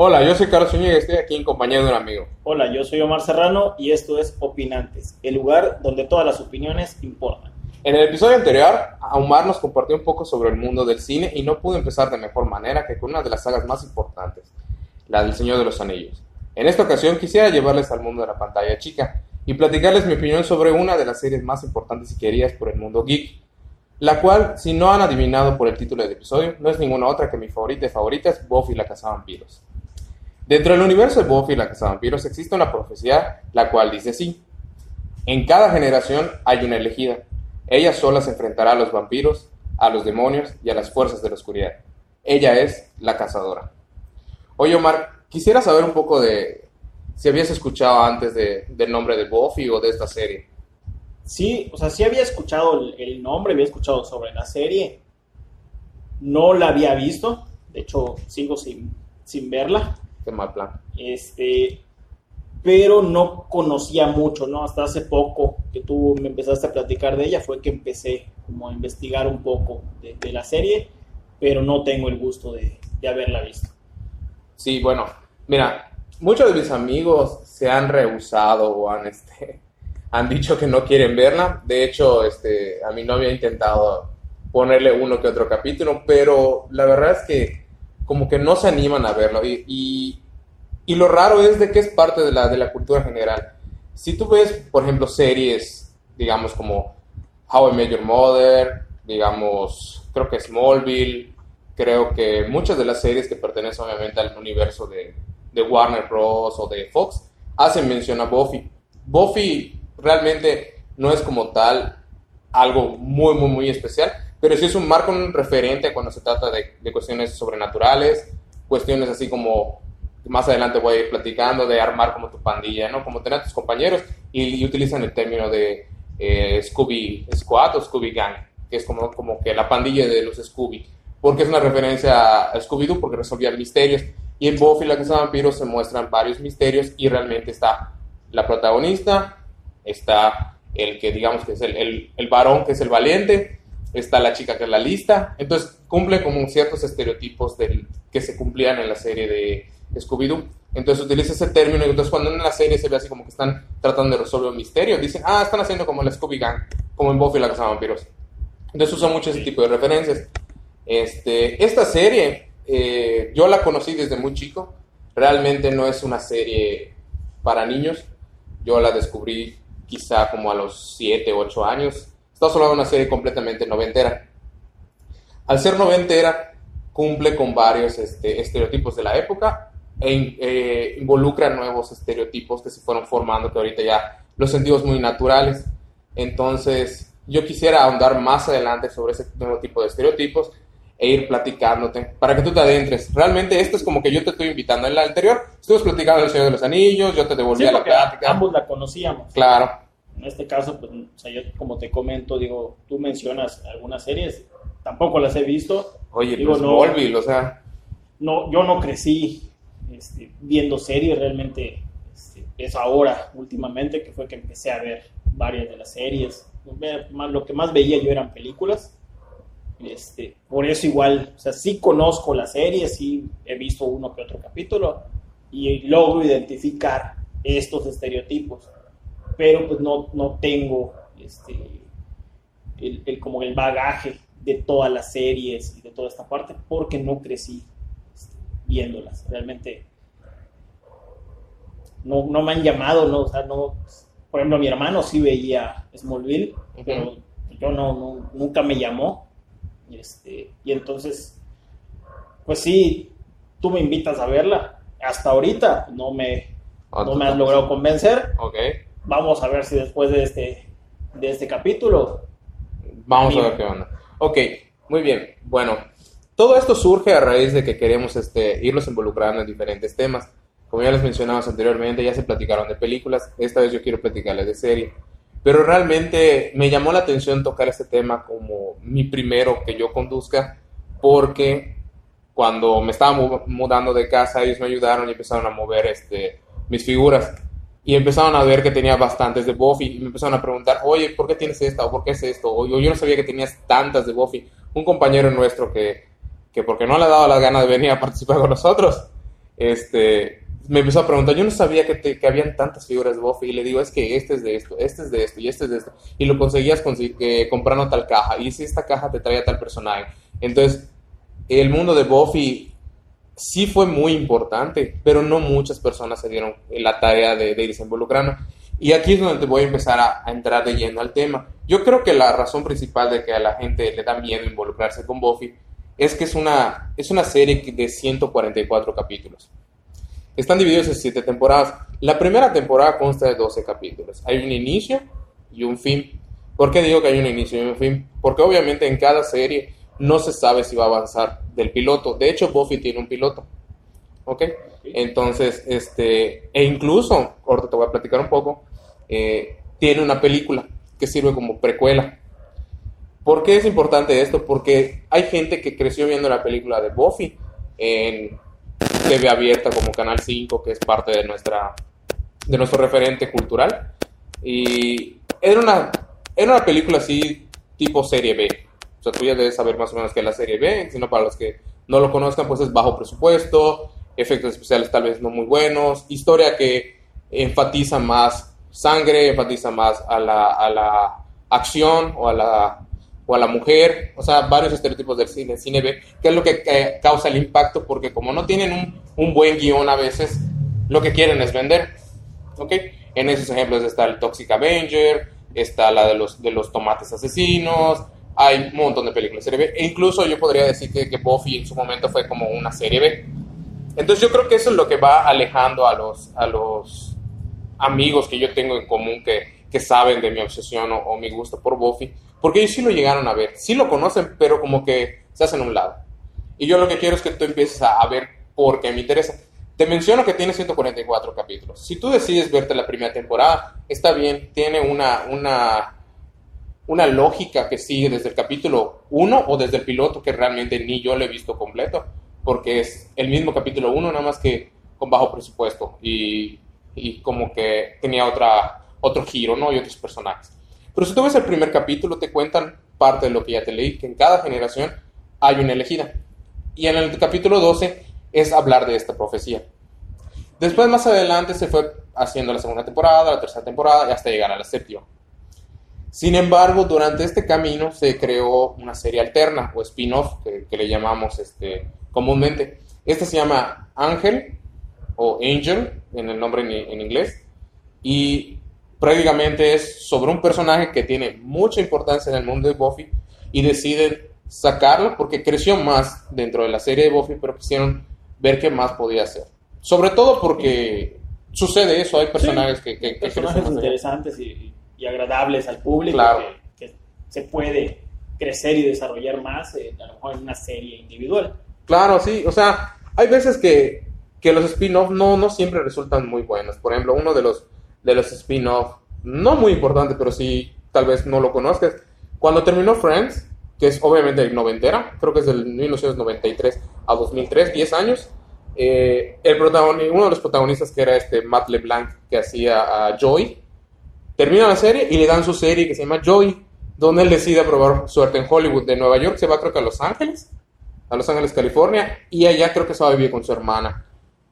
Hola, yo soy Carlos Zúñiga y estoy aquí en compañía de un amigo. Hola, yo soy Omar Serrano y esto es Opinantes, el lugar donde todas las opiniones importan. En el episodio anterior, Omar nos compartió un poco sobre el mundo del cine y no pudo empezar de mejor manera que con una de las sagas más importantes, la del Señor de los Anillos. En esta ocasión quisiera llevarles al mundo de la pantalla chica y platicarles mi opinión sobre una de las series más importantes y queridas por el mundo geek, la cual, si no han adivinado por el título del episodio, no es ninguna otra que mi favorita de favoritas, Buffy la Cazavampiros. Dentro del universo de Buffy la Cazavampiros existe una profecía la cual dice así: En cada generación hay una elegida. Ella sola se enfrentará a los vampiros, a los demonios y a las fuerzas de la oscuridad. Ella es la cazadora. Oye, Omar, quisiera saber un poco de si habías escuchado antes de, del nombre de Buffy o de esta serie. Sí, o sea, sí había escuchado el, el nombre, había escuchado sobre la serie. No la había visto, de hecho sigo sin, sin verla. Qué mal plan. Este, pero no conocía mucho, ¿no? Hasta hace poco que tú me empezaste a platicar de ella fue que empecé como a investigar un poco de, de la serie, pero no tengo el gusto de, de haberla visto. Sí, bueno, mira, muchos de mis amigos se han rehusado o han, este, han dicho que no quieren verla. De hecho, este, a mi novia ha intentado ponerle uno que otro capítulo, pero la verdad es que como que no se animan a verlo. Y, y, lo raro es de que es parte de la, de la cultura general. Si tú ves, por ejemplo, series, digamos, como How I Met Your Mother, digamos, creo que Smallville, creo que muchas de las series que pertenecen obviamente al universo de, de Warner Bros. o de Fox hacen mención a Buffy. Buffy realmente no es como tal algo muy, muy, muy especial, pero sí es un marco, un referente cuando se trata de, de cuestiones sobrenaturales, cuestiones así como más adelante voy a ir platicando de armar como tu pandilla, ¿no? Como tener a tus compañeros y, y utilizan el término de eh, Scooby Squad o Scooby Gang, que es como, como que la pandilla de los Scooby, porque es una referencia a Scooby-Doo porque resolvían misterios. Y en Buffy la casa de vampiros se muestran varios misterios y realmente está la protagonista, está el que digamos que es el, el, el varón que es el valiente, está la chica que es la lista, entonces cumple como ciertos estereotipos del, que se cumplían en la serie de Scooby-Doo. Entonces utiliza ese término y entonces cuando en la serie se ve así como que están tratando de resolver un misterio, dicen, ah, están haciendo como el Scooby Gang, como en Buffy la casa de vampiros. Entonces usa mucho ese tipo de referencias. Este, esta serie eh, yo la conocí desde muy chico, realmente no es una serie para niños, yo la descubrí quizá como a los 7, 8 años. Estamos hablando de una serie completamente noventera. Al ser noventera, cumple con varios este, estereotipos de la época e eh, involucra nuevos estereotipos que se fueron formando, que ahorita ya los sentimos muy naturales. Entonces, yo quisiera ahondar más adelante sobre ese nuevo tipo de estereotipos e ir platicándote para que tú te adentres. Realmente esto es como que yo te estoy invitando. En la anterior estuvimos platicando del Señor de los Anillos, yo te devolví Sí, a la plática. ambos la conocíamos. Claro, En este caso, pues, o sea, yo como te comento, digo, tú mencionas algunas series, tampoco las he visto. oye, Digo, pues no. Smallville, o sea, No, yo no crecí este, viendo series, realmente este, es ahora, últimamente, que fue que empecé a ver varias de las series. Lo que más veía yo eran películas. Este, por eso igual, o sea, sí conozco la serie, sí he visto uno que otro capítulo y logro identificar estos estereotipos, pero pues no, no tengo este, el, el- como el bagaje de todas las series y de toda esta parte porque no crecí este, viéndolas. Realmente no, no me han llamado, ¿no? O sea, no, por ejemplo, mi hermano sí veía Smallville, pero yo no, no- nunca me llamó. Este, y entonces, pues sí, tú me invitas a verla. Hasta ahorita no me, no me has logrado convencer. Ok, Vamos a ver si después de este, de este capítulo vamos a ver qué onda. Ok, muy bien. Bueno, todo esto surge a raíz de que queremos este, irnos involucrando en diferentes temas. Como ya les mencionamos anteriormente, ya se platicaron de películas. Esta vez yo quiero platicarles de serie. Pero realmente me llamó la atención tocar este tema como mi primero que yo conduzca, porque cuando me estaba mu- mudando de casa, ellos me ayudaron y empezaron a mover este, mis figuras. Y empezaron a ver que tenía bastantes de Buffy. Y me empezaron a preguntar, oye, ¿por qué tienes esta? ¿O por qué es esto? O yo, no sabía que tenías tantas de Buffy. Un compañero nuestro que, que porque no le ha dado la gana de venir a participar con nosotros, este, me empezó a preguntar, yo no sabía que, te- que habían tantas figuras de Buffy, y le digo, es que este es de esto, este es de esto, y este es de esto, y lo conseguías eh, comprando tal caja, y si esta caja te traía tal personaje. Entonces, el mundo de Buffy sí fue muy importante, pero no muchas personas se dieron la tarea de, de irse involucrando. Y aquí es donde voy a empezar a, entrar de lleno al tema. Yo creo que la razón principal de que a la gente le da miedo involucrarse con Buffy es que es una, es una serie de 144 capítulos. Están divididos en 7 temporadas. La primera temporada consta de 12 capítulos. Hay un inicio y un fin. ¿Por qué digo que hay un inicio y un fin? Porque obviamente en cada serie no se sabe si va a avanzar del piloto. De hecho, Buffy tiene un piloto. ¿Ok? Entonces, este, e incluso, ahorita te voy a platicar un poco, eh, tiene una película que sirve como precuela. ¿Por qué es importante esto? Porque hay gente que creció viendo la película de Buffy en TV abierta como Canal 5, que es parte de nuestra de nuestro referente cultural. Y era una, era una película así tipo serie B. Sea, tú ya debes saber más o menos qué es la serie B, sino para los que no lo conozcan, pues es bajo presupuesto, efectos especiales tal vez no muy buenos, historia que enfatiza más sangre, enfatiza más a la, a la acción o a la, o a la mujer, o sea, varios estereotipos del cine, cine B, que es lo que eh, causa el impacto, porque como no tienen un, un buen guion a veces, lo que quieren es vender. ¿ok? En esos ejemplos está el Toxic Avenger, está la de los, de los tomates asesinos, hay un montón de películas serie B, e incluso yo podría decir que, que Buffy en su momento fue como una serie B. Entonces yo creo que eso es lo que va alejando a los, a los amigos que yo tengo en común que, que saben de mi obsesión o, o mi gusto por Buffy, porque ellos sí lo llegaron a ver, sí lo conocen, pero como que se hacen a un lado. Y yo lo que quiero es que tú empieces a, a ver por qué me interesa. Te menciono que tiene 144 capítulos. Si tú decides verte la primera temporada, está bien, tiene una, una, una lógica que sigue desde el capítulo 1 o desde el piloto que realmente ni yo lo he visto completo, porque es el mismo capítulo 1, nada más que con bajo presupuesto y, y como que tenía otra, otro giro, ¿no? Y otros personajes. Pero si tú ves el primer capítulo, te cuentan parte de lo que ya te leí, que en cada generación hay una elegida. Y en el capítulo 12 es hablar de esta profecía. Después, más adelante, se fue haciendo la segunda temporada, la tercera temporada y hasta llegar a la séptima. Sin embargo, durante este camino se creó una serie alterna o spin-off que, que le llamamos este, comúnmente. Esta se llama Ángel o Angel en el nombre en, en inglés y prácticamente es sobre un personaje que tiene mucha importancia en el mundo de Buffy y deciden sacarlo porque creció más dentro de la serie de Buffy, pero quisieron ver qué más podía hacer. Sobre todo porque sucede eso, hay personajes que, que, que personajes crecen más allá. interesantes y, y agradables al público Claro. que, que se puede crecer y desarrollar más eh, a lo mejor en una serie individual. Claro, sí, o sea, hay veces que, que los spin-off no, no siempre resultan muy buenos. Por ejemplo, uno de los, de los spin-off, no muy importante, pero sí tal vez no lo conozcas. Cuando terminó Friends, que es obviamente noventera, creo que es del 1993 a 2003, 10 años, eh, el uno de los protagonistas que era este Matt LeBlanc que hacía a Joy, termina la serie y le dan su serie que se llama Joy, donde él decide probar suerte en Hollywood de Nueva York, se va creo que a Los Ángeles, a Los Ángeles, California, y allá creo que se va a vivir con su hermana,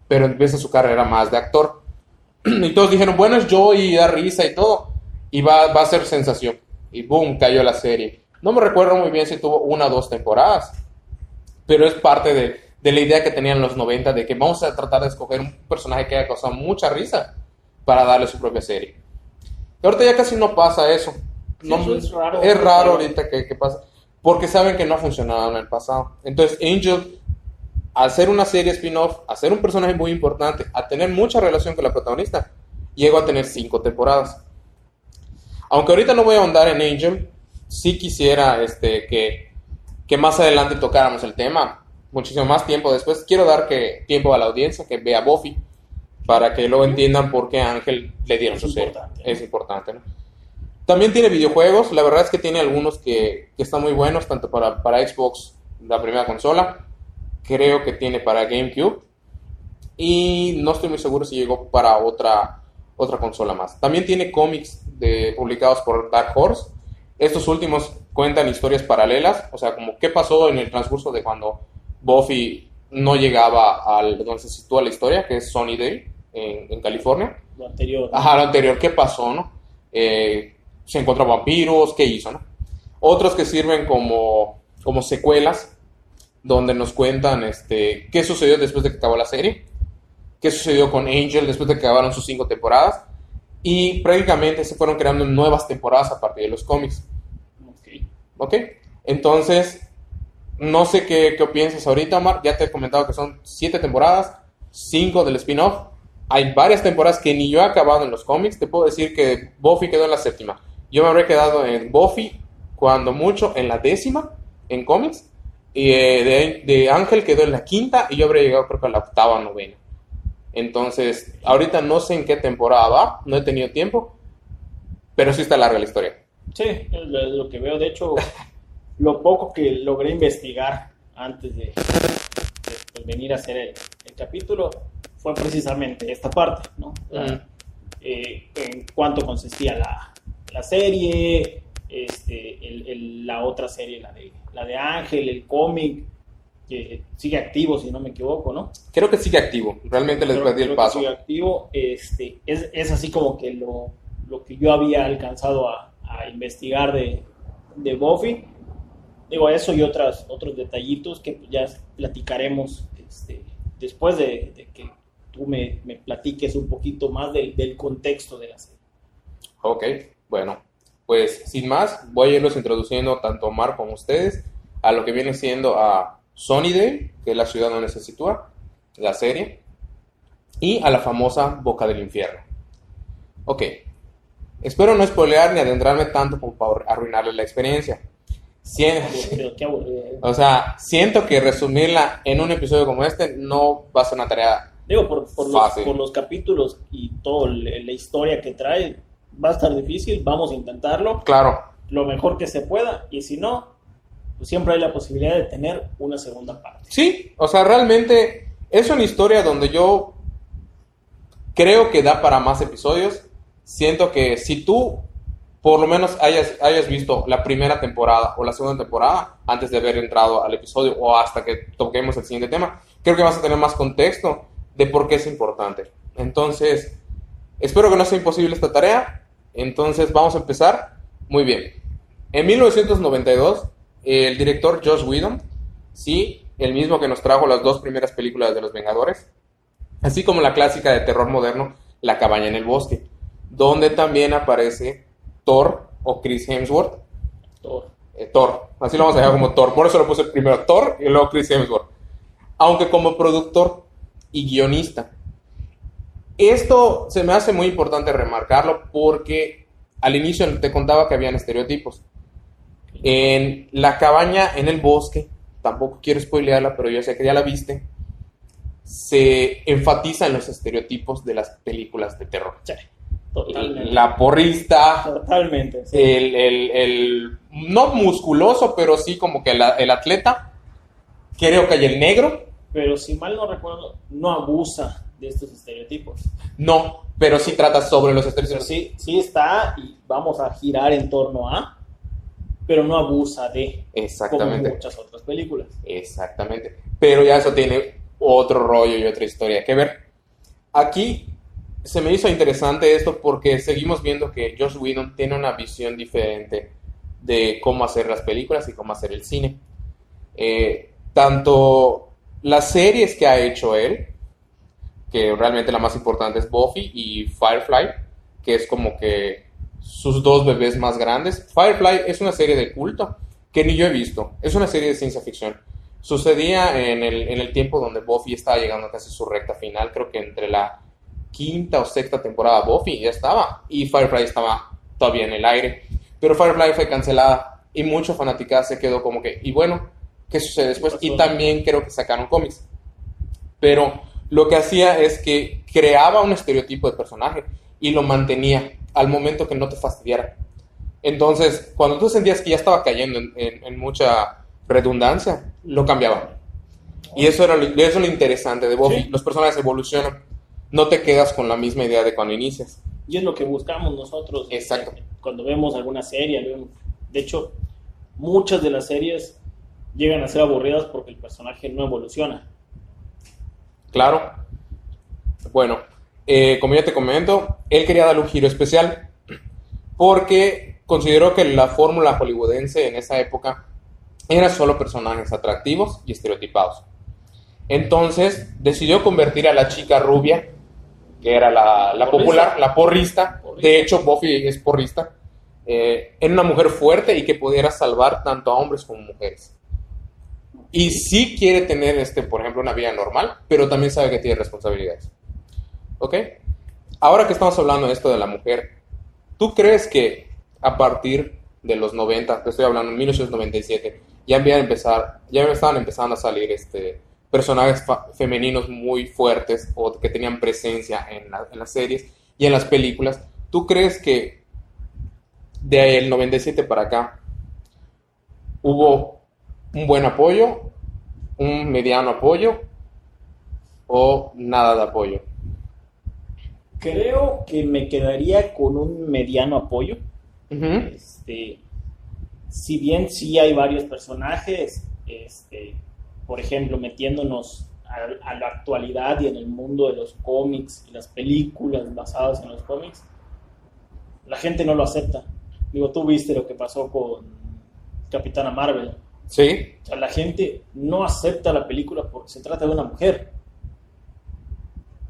pero empieza su carrera más de actor. Y todos dijeron, bueno, es Joy, da risa y todo, y va, va a ser sensación. Y boom, cayó la serie. No me recuerdo muy bien si tuvo una o dos temporadas, pero es parte de, de la idea que tenían los 90 de que vamos a tratar de escoger un personaje que haya causado mucha risa para darle su propia serie. Ahorita ya casi no pasa eso. No- es raro. es raro ahorita que, que pasa. Porque saben que no ha funcionado en el pasado. Entonces, Angel, al ser una serie spin-off, a ser un personaje muy importante, a tener mucha relación con la protagonista, llegó a tener cinco temporadas. Aunque ahorita no voy a ahondar en Angel, sí quisiera este, que, que más adelante tocáramos el tema, muchísimo más tiempo después. Quiero dar que, tiempo a la audiencia que vea Buffy, para que luego entiendan por qué a Ángel le dieron Es su serie. Es importante, ¿no? También tiene videojuegos, la verdad es que tiene algunos que, que están muy buenos, tanto para, para Xbox, la primera consola, creo que tiene para GameCube, y no estoy muy seguro si llegó para otra, otra consola más. También tiene cómics de, publicados por Dark Horse, estos últimos cuentan historias paralelas, o sea, como qué pasó en el transcurso de cuando Buffy no llegaba al donde se sitúa la historia, que es Sunnydale, en, en California. Lo anterior. Ajá, lo anterior, ¿qué pasó, no? Eh, se encontró vampiros, ¿qué hizo, no? Otros que sirven como, como secuelas, donde nos cuentan este, qué sucedió después de que acabó la serie, qué sucedió con Angel después de que acabaron sus cinco temporadas, y prácticamente se fueron creando nuevas temporadas a partir de los cómics. Ok. ¿Ok? Entonces, no sé qué, qué piensas ahorita, Omar. Ya te he comentado que son siete temporadas, cinco del spin-off. Hay varias temporadas que ni yo he acabado en los cómics. Te puedo decir que Buffy quedó en la séptima. Yo me habré quedado en Buffy, cuando mucho, en la décima, en cómics. Y eh, de, de Ángel quedó en la quinta y yo habría llegado creo que a la octava novena. Entonces, ahorita no sé en qué temporada va, no he tenido tiempo, pero sí está larga la historia. Sí, lo, que veo. De hecho, lo poco que logré investigar antes de, de, pues, venir a hacer el, el capítulo fue precisamente esta parte, ¿no? La- Ujú. eh, en cuánto consistía la, la serie, este, el- el- la otra serie, la de, la de Ángel, el cómic, que sigue activo, si no me equivoco, ¿no? Creo que sigue activo, realmente les perdí el paso. sigue activo. Este, es, es así como que lo, lo que yo había alcanzado a, a investigar de, de Buffy. Digo, eso y otras, otros detallitos que ya platicaremos este, después de, de que tú me, me platiques un poquito más del, del contexto de la serie. Ok, bueno, pues sin más, voy a irlos introduciendo tanto Omar como ustedes a lo que viene siendo a Sunnydale, que es la ciudad donde se sitúa la serie, y a la famosa Boca del Infierno. Ok, espero no spoilear ni adentrarme tanto como para arruinarles la experiencia. O sea, siento que resumirla en un episodio como este no va a ser una tarea Digo, por, por, los, por los capítulos y toda la historia que trae, va a estar difícil, vamos a intentarlo. claro. lo mejor que se pueda y si no, pues siempre hay la posibilidad de tener una segunda parte. Sí, o sea, realmente es una historia donde yo creo que da para más episodios. Siento que si tú por lo menos hayas, hayas visto la primera temporada o la segunda temporada antes de haber entrado al episodio o hasta que toquemos el siguiente tema, creo que vas a tener más contexto de por qué es importante. Entonces, espero que no sea imposible esta tarea. Entonces, vamos a empezar. Muy bien. En 1992, el director Josh Whedon, sí, el mismo que nos trajo las dos primeras películas de los Vengadores, así como la clásica de terror moderno, La cabaña en el bosque, donde también aparece Thor o Chris Hemsworth. Todo. Eh, Thor, así lo vamos a dejar como Thor, por eso lo puse primero Thor y luego Chris Hemsworth. Aunque como productor y guionista. Esto se me hace muy importante remarcarlo porque al inicio te contaba que habían estereotipos. En la cabaña en el bosque, tampoco quiero spoilearla, pero yo sé que ya la viste, se enfatiza en los estereotipos de las películas de terror. Sí, totalmente. La porrista, Totalmente. sí. el, el- el- no musculoso, pero sí como que la- el atleta, creo que hay el negro, Pero si mal no recuerdo, no abusa de estos estereotipos. no, pero sí trata sobre los Pero estereotipos. sí, sí está y vamos a girar en torno a, pero no abusa de, como muchas otras películas. Exactamente. Pero ya eso tiene otro rollo y otra historia que ver. Aquí se me hizo interesante esto porque seguimos viendo que Josh Whedon tiene una visión diferente de cómo hacer las películas y cómo hacer el cine. Eh, tanto las series que ha hecho él, que realmente la más importante es Buffy y Firefly, que es como que sus dos bebés más grandes. Firefly es una serie de culto que ni yo he visto. Es una serie de ciencia ficción. Sucedía en el, en el tiempo donde Buffy estaba llegando casi su recta final, creo que entre la quinta o sexta temporada Buffy ya estaba y Firefly estaba todavía en el aire. Pero Firefly fue cancelada y mucho fanaticada se quedó como que, y bueno, ¿qué sucede después? Y también creo que sacaron cómics. Pero lo que hacía es que creaba un estereotipo de personaje y lo mantenía al momento que no te fastidiara. Entonces, cuando tú sentías que ya estaba cayendo en, en- en mucha redundancia, lo cambiaba. Y eso era lo, eso es lo interesante de Buffy. Sí. Los personajes evolucionan. No te quedas con la misma idea de cuando inicias. Y es lo que buscamos nosotros. Exacto. eh, Cuando vemos alguna serie. De hecho, muchas de las series llegan a ser aburridas porque el personaje no evoluciona. Claro. Bueno, eh, como ya te comento, él quería darle un giro especial porque consideró que la fórmula hollywoodense en esa época era solo personajes atractivos y estereotipados. Entonces decidió convertir a la chica rubia, que era la, popular, la porrista, Porrista. de hecho Buffy es porrista, eh, en una mujer fuerte y que pudiera salvar tanto a hombres como mujeres. Y sí quiere tener, este, por ejemplo, una vida normal, pero también sabe que tiene responsabilidades. ¿Ok? Ahora que estamos hablando de esto de la mujer, ¿tú crees que a partir de los 90, te estoy hablando en 1997, ya habían empezar, ya estaban empezando a salir este, personajes femeninos muy fuertes o que tenían presencia en, la- en las series y en las películas? ¿Tú crees que del 97 para acá hubo un buen apoyo, un mediano apoyo o nada de apoyo? Creo que me quedaría con un mediano apoyo. Este, si bien sí hay varios personajes, este, por ejemplo, metiéndonos a, a la actualidad y en el mundo de los cómics y las películas basadas en los cómics, la gente no lo acepta. Digo, tú viste lo que pasó con Capitana Marvel. Sí, O sea, la gente no acepta la película porque se trata de una mujer.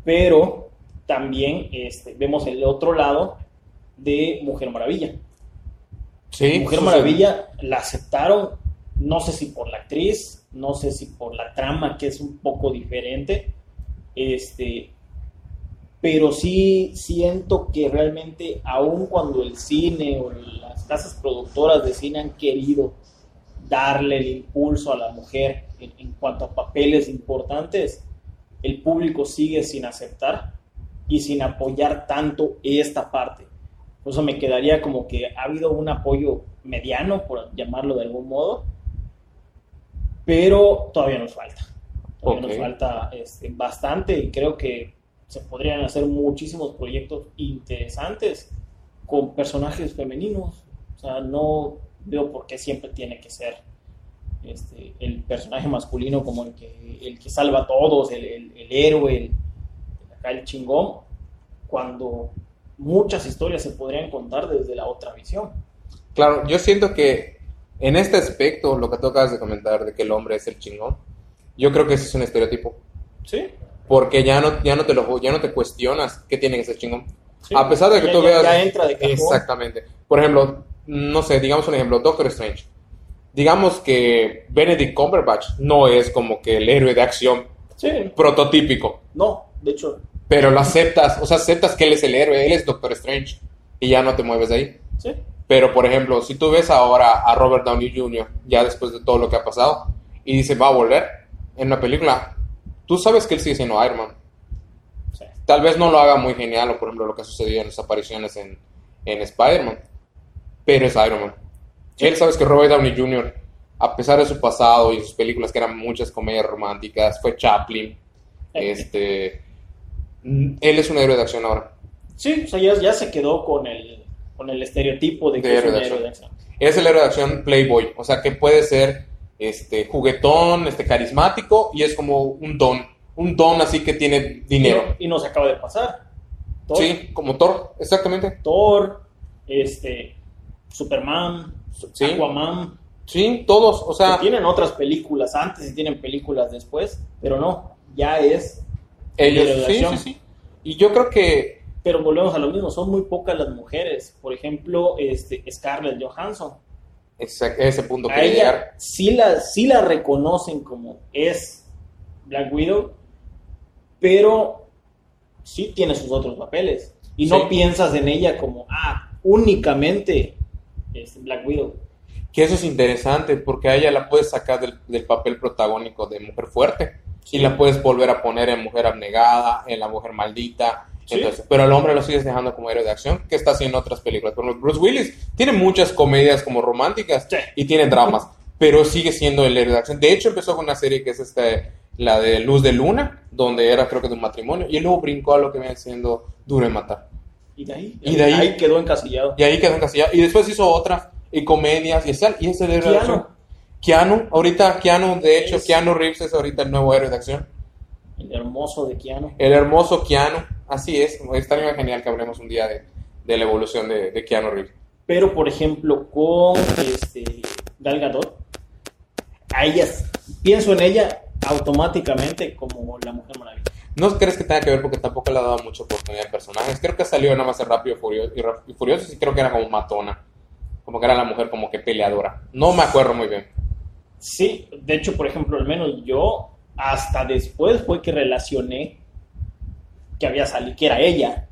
Pero también este, vemos el otro lado de Mujer Maravilla. sí. Mujer sí, Maravilla la aceptaron, no sé si por la actriz, no sé si por la trama que es un poco diferente, este, pero sí siento que realmente aun cuando el cine o las casas productoras de cine han querido darle el impulso a la mujer en, en cuanto a papeles importantes, el público sigue sin aceptar y sin apoyar tanto esta parte. Por eso me quedaría como que ha habido un apoyo mediano, por llamarlo de algún modo, pero todavía nos falta. Todavía Ok. nos falta este, bastante y creo que se podrían hacer muchísimos proyectos interesantes con personajes femeninos. O sea, no veo por qué siempre tiene que ser este, el personaje masculino como el que, el que salva a todos, el, el- el héroe, el, el chingón, cuando muchas historias se podrían contar desde la otra visión. Claro, yo siento que en este aspecto, lo que tú acabas de comentar de que el hombre es el chingón, yo creo que ese es un estereotipo. Sí, Porque ya no, ya no, te, lo, ya no te cuestionas qué tiene que ser chingón. sí. A pesar de que Ya- tú ya- veas... Ya entra de cajón. Exactamente. Por ejemplo, no sé, digamos un ejemplo, Doctor Strange. Digamos que Benedict Cumberbatch no es como que el héroe de acción Sí, prototípico, no, de hecho, pero lo aceptas, o sea, aceptas que él es el héroe, él es Doctor Strange y ya no te mueves de ahí. sí. Pero, por ejemplo, si tú ves ahora a Robert Downey Jr., ya después de todo lo que ha pasado, y dice, va a volver en una película, tú sabes que él sigue siendo Iron Man. sí. Tal vez no lo haga muy genial, o por ejemplo lo que ha sucedido en las apariciones en, en Spider-Man, pero es Iron Man. Él sabes que Robert Downey Jr., a pesar de su pasado y sus películas que eran muchas comedias románticas, fue Chaplin, este, mm, él es un héroe de acción ahora. Sí, o sea, ya, ya se quedó con el, con el estereotipo de que De es un héroe de acción. Es el héroe de acción Playboy, o sea que puede ser este, juguetón, este, carismático y es como un don, un don así que tiene dinero. Y, y nos acaba de pasar. Thor, Sí, como Thor, exactamente. Thor, este, Superman, Sí. Aquaman. Sí, todos, o sea, que tienen otras películas antes y tienen películas después, pero no, ya es. ellos, sí, sí, sí. Y yo creo que, Pero volvemos a lo mismo, son muy pocas las mujeres. Por ejemplo, este, Scarlett Johansson. ese, ese punto quería ella sí la, sí la reconocen como es Black Widow, pero sí tiene sus otros papeles. Y no Sí. piensas en ella como, ah, únicamente es Black Widow. Que eso es interesante porque a ella la puedes sacar del, del papel protagónico de mujer fuerte y la puedes volver a poner en mujer abnegada, en la mujer maldita. Sí. Entonces, pero al hombre lo sigues dejando como héroe de acción que está haciendo otras películas. Por ejemplo, Bruce Willis tiene muchas comedias como románticas Sí. y tiene dramas, pero sigue siendo el héroe de acción. De hecho, empezó con una serie que es este, la de Luz de Luna, donde era creo que de un matrimonio, y luego brincó a lo que viene siendo Duro de Matar. Y de ahí, Y de ahí- quedó encasillado. Y ahí quedó encasillado. Y después hizo otra, y comedias, y el- y es el héroe de Keanu. acción. Keanu, ahorita Keanu, de hecho, Es- Keanu Reeves es ahorita el nuevo héroe de acción. El hermoso de Keanu. El hermoso Keanu, así es. Estaría genial que hablemos un día de, de la evolución de, de Keanu Reeves. Pero, por ejemplo, con este, Gal Gadot, a ella, pienso en ella automáticamente como la Mujer Maravilla. ¿No crees que tenga que ver porque tampoco le ha dado mucha oportunidad a personajes? Creo que salió nada más en Rápido y Furioso, y Ra- y Furioso y creo que era como matona. Como que era la mujer como que peleadora. No me acuerdo muy bien. Sí, de hecho, por ejemplo, al menos yo, hasta después fue que relacioné que había salido, que era ella.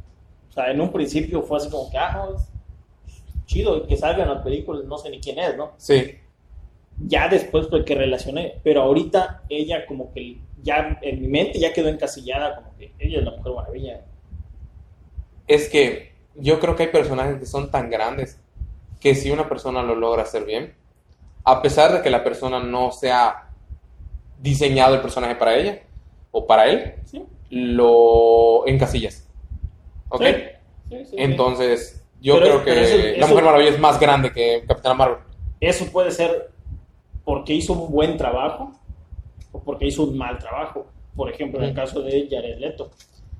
O sea, en un principio fue así como que, ah, no, es chido que salgan las películas, no sé ni quién es, ¿no? Sí, Ya después fue que relacioné, pero ahorita ella como que ya en mi mente ya quedó encasillada como que ella es la Mujer Maravilla. es que yo creo que hay personajes que son tan grandes que si una persona lo logra hacer bien, a pesar de que la persona no sea diseñado el personaje para ella o para él, ¿Sí? lo encasillas. ¿Ok? Sí, sí. Entonces, yo Pero- creo que eso- la Mujer Maravilla es más grande que Capitana Marvel. Eso puede ser porque hizo un buen trabajo o porque hizo un mal trabajo. Por ejemplo, en el caso de Jared Leto.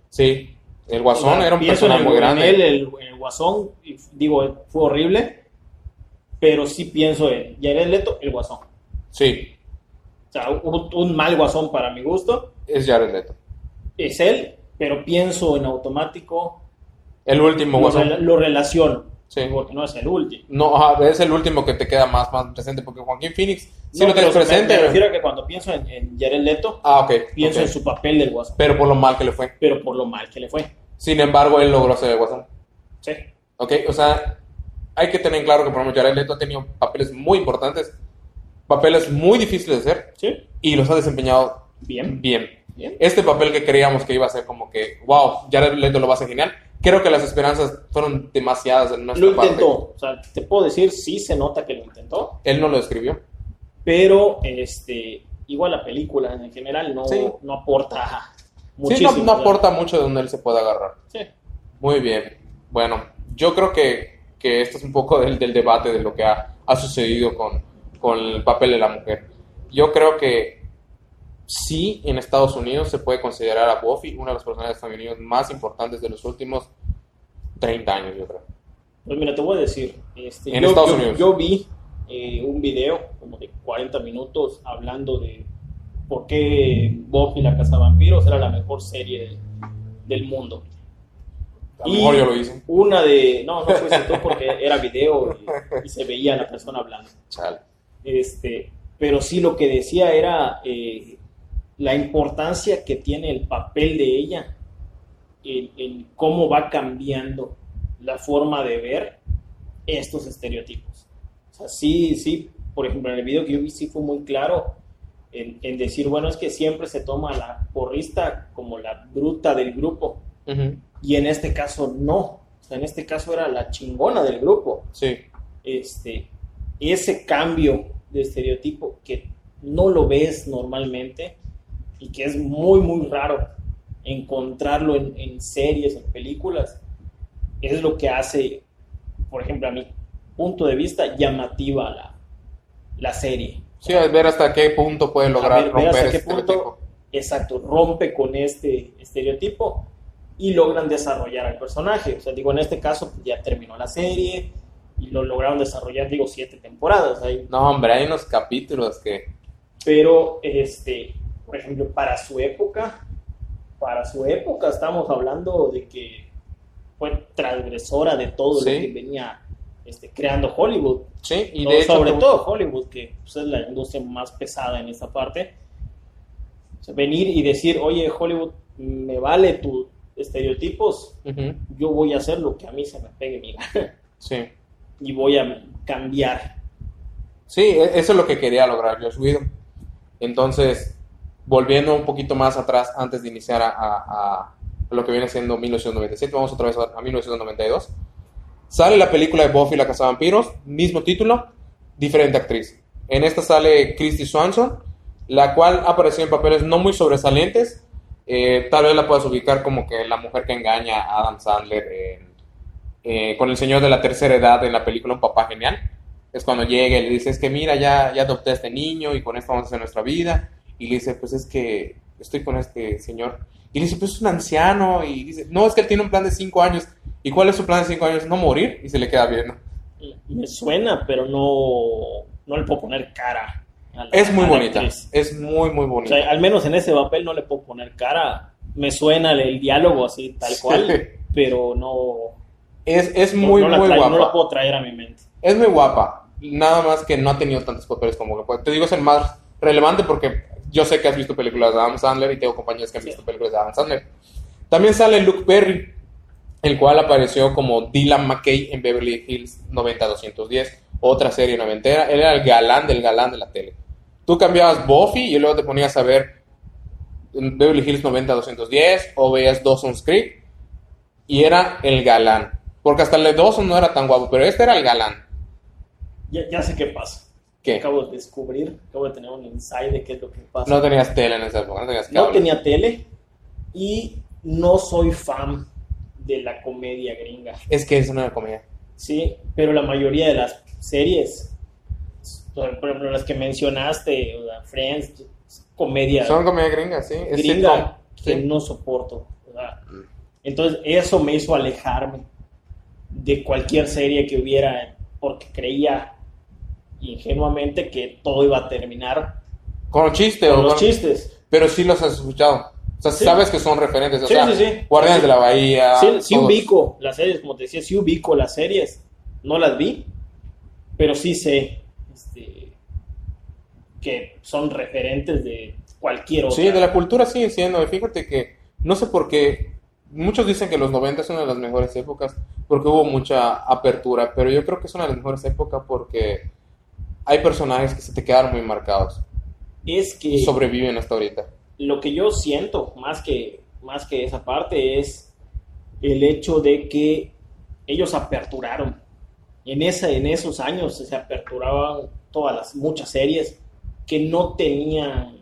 Sí, el Guasón O sea, era un personaje muy grande. él, el, el Guasón, digo, fue horrible, pero sí pienso en Jared Leto, el Guasón. Sí, O sea, un, un mal Guasón para mi gusto es Jared Leto. es él, pero pienso en automático, El último lo, Guasón. rela- lo relaciono, Sí. porque no es el último. No, ajá, es el último que te queda más, más presente porque Joaquín Phoenix sí No, lo tienes pero me- presente. Me, refiero a que cuando pienso en, en Jared Leto, Ah, ok. pienso ok. en su papel del Guasón, Pero por lo mal que le fue. pero por lo mal que le fue. Sin embargo, él logró ser el Guasón. Sí. Ok, o sea, hay que tener en claro que por ejemplo Jared Leto ha tenido papeles muy importantes, papeles muy difíciles de hacer Sí, y los ha desempeñado bien, bien. bien. Este papel que creíamos que iba a ser como que, wow, Jared Leto lo va a hacer genial. Creo que las esperanzas fueron demasiadas en nuestra Lo parte. intentó, o sea, te puedo decir, sí se nota que lo intentó, Él no lo escribió. pero este, igual la película en general no, Sí. no aporta Sí, muchísimo. no, no ¿verdad? aporta mucho de donde él se puede agarrar. Sí. Muy bien. Bueno, yo creo que, que esto es un poco del, del debate de lo que ha, ha sucedido con, con el papel de la mujer. Yo creo que sí, en Estados Unidos se puede considerar a Buffy uno de los personajes femeninos más importantes de los últimos 30 años, yo creo. Pues mira, te voy a decir, este, En yo, Estados yo- Unidos. yo vi eh, un video como de 40 minutos hablando de por qué Buffy la Casa Vampiros era la mejor serie del, del mundo. A lo mejor yo lo hice. Una de, no, no fuiste tú porque era video y, y se veía la persona hablando. Chale. Este, pero sí lo que decía era eh, la importancia que tiene el papel de ella en, cómo va cambiando la forma de ver estos estereotipos. O sea, sí, sí, por ejemplo, en el video que yo vi sí fue muy claro en, en decir, bueno, es que siempre se toma a la porrista como la bruta del grupo y en este caso no. O sea, en este caso era la chingona del grupo Sí. este, ese cambio de estereotipo que no lo ves normalmente y que es muy, muy raro encontrarlo en, en series, en películas, es lo que hace, por ejemplo, a mi punto de vista, llamativa la, la serie. Sí, a ver hasta qué punto puede lograr ver- ver romper hasta qué punto- estereotipo. Exacto, rompe con este estereotipo y logran desarrollar al personaje. O sea, digo, en este caso pues, ya terminó la serie y lo lograron desarrollar, digo, siete temporadas. Hay No, hombre, hay unos capítulos que... pero este por ejemplo para su época para su época estamos hablando de que fue transgresora de todo Sí. lo que venía este, creando Hollywood Sí, y No, de hecho... sobre tuvo- todo Hollywood que pues, es la industria más pesada en esta parte O sea, venir y decir oye Hollywood me vale tus estereotipos Ujú. yo voy a hacer lo que a mí se me pegue mi gana Sí. y voy a cambiar Sí, e- eso es lo que quería lograr Josh Whedon. Entonces, volviendo un poquito más atrás, antes de iniciar a, a- a lo que viene siendo 1997, vamos otra vez a, a 1992. Sale la película de Buffy la Casa de Vampiros, mismo título, diferente actriz. En esta sale Christy Swanson, la cual apareció en papeles no muy sobresalientes. Eh, tal vez la puedas ubicar como que la mujer que engaña a Adam Sandler en- eh, con el señor de la tercera edad en la película Un Papá Genial es cuando llega y le dice, es que mira, ya, ya adopté a este niño y con esto vamos a hacer nuestra vida. Y le dice, pues es que estoy con este señor. Y le dice, pues es un anciano. Y dice, no, es que él tiene un plan de cinco años. ¿Y cuál es su plan de cinco años? No morir. Y se le queda viendo. Me suena, pero no, no le puedo poner cara. la- Es muy bonita. actriz. Es muy, muy O bonita. sea, al menos en ese papel no le puedo poner cara. Me suena el, el diálogo así, tal cual, Sí. pero no, Es, es muy, no muy guapa. no la puedo traer a mi mente. Es muy guapa. Nada más que no ha tenido tantos papeles como que puede. Te digo, es el más relevante porque yo sé que has visto películas de Adam Sandler y tengo compañeros que han visto películas de Adam Sandler. También sale Luke Perry, el cual apareció como Dylan McKay en Beverly Hills 90210, otra serie noventera. Él era el galán del galán de la tele. Tú cambiabas Buffy y luego te ponías a ver Beverly Hills 90210 o veías Dawson's Creek y era el galán. Porque hasta el de Dawson no era tan guapo, pero este era el galán. Ya, ya sé qué pasa. ¿Qué? Acabo de descubrir, acabo de tener un insight de qué es lo que pasa. No tenías tele en esa época, no tenías No cable. tenía tele y no soy fan de la comedia gringa. Es que es una comedia. Sí, pero la mayoría de las series, por ejemplo, las que mencionaste, o sea, Friends, comedia Son comedia gringa, sí. Es gringa que no soporto. sea, Entonces, eso me hizo alejarme de cualquier serie que hubiera, porque creía ingenuamente que todo iba a terminar Con chiste con o los con- chistes. Pero sí los has escuchado. O sea, Sí. sabes que son referentes. O Sí, sea, sí, sí. Guardianes de la Bahía. Sí, sí todos. ubico las series, como te decía, sí ubico las series. No las vi, pero sí sé este, que son referentes de cualquier otra. Sí, de la cultura sigue siendo. Fíjate que no sé por qué. Muchos dicen que los 90 es una de las mejores épocas porque hubo mucha apertura, pero yo creo que es una de las mejores épocas porque hay personajes que se te quedaron muy marcados Es que y sobreviven hasta ahorita. lo que yo siento, más que, más que esa parte, es el hecho de que ellos aperturaron. En, esa, en esos años se aperturaban todas las muchas series que no tenían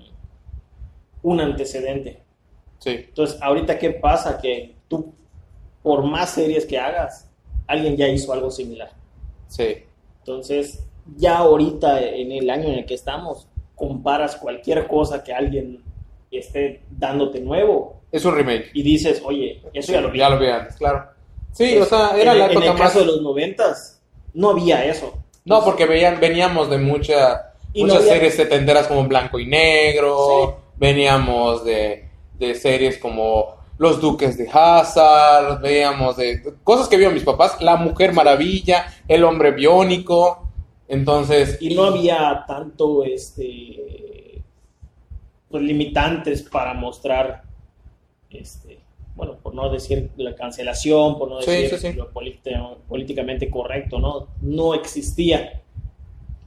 un antecedente. Sí, Entonces, ahorita, ¿qué pasa? Que tú, por más series que hagas, alguien ya hizo algo similar. sí. Entonces, ya ahorita, en el año en el que estamos, comparas cualquier cosa que alguien esté dándote nuevo Es un remake. y dices, oye, eso ya lo vi. Ya lo vi antes, claro. Sí, Pues, o sea, era en, la en época el más... caso de los noventas, no había eso. No, porque veían, veníamos de mucha, Y no muchas había- series setenteras como Blanco y Negro, veníamos de, de series como Los Duques de Hazard, veíamos de cosas que vieron mis papás, La Mujer Maravilla, El Hombre Biónico, entonces... Y no había tanto, este, pues, limitantes para mostrar, este, bueno, por no decir la cancelación, por no decir sí, sí. lo políti- políticamente correcto, ¿no? No existía.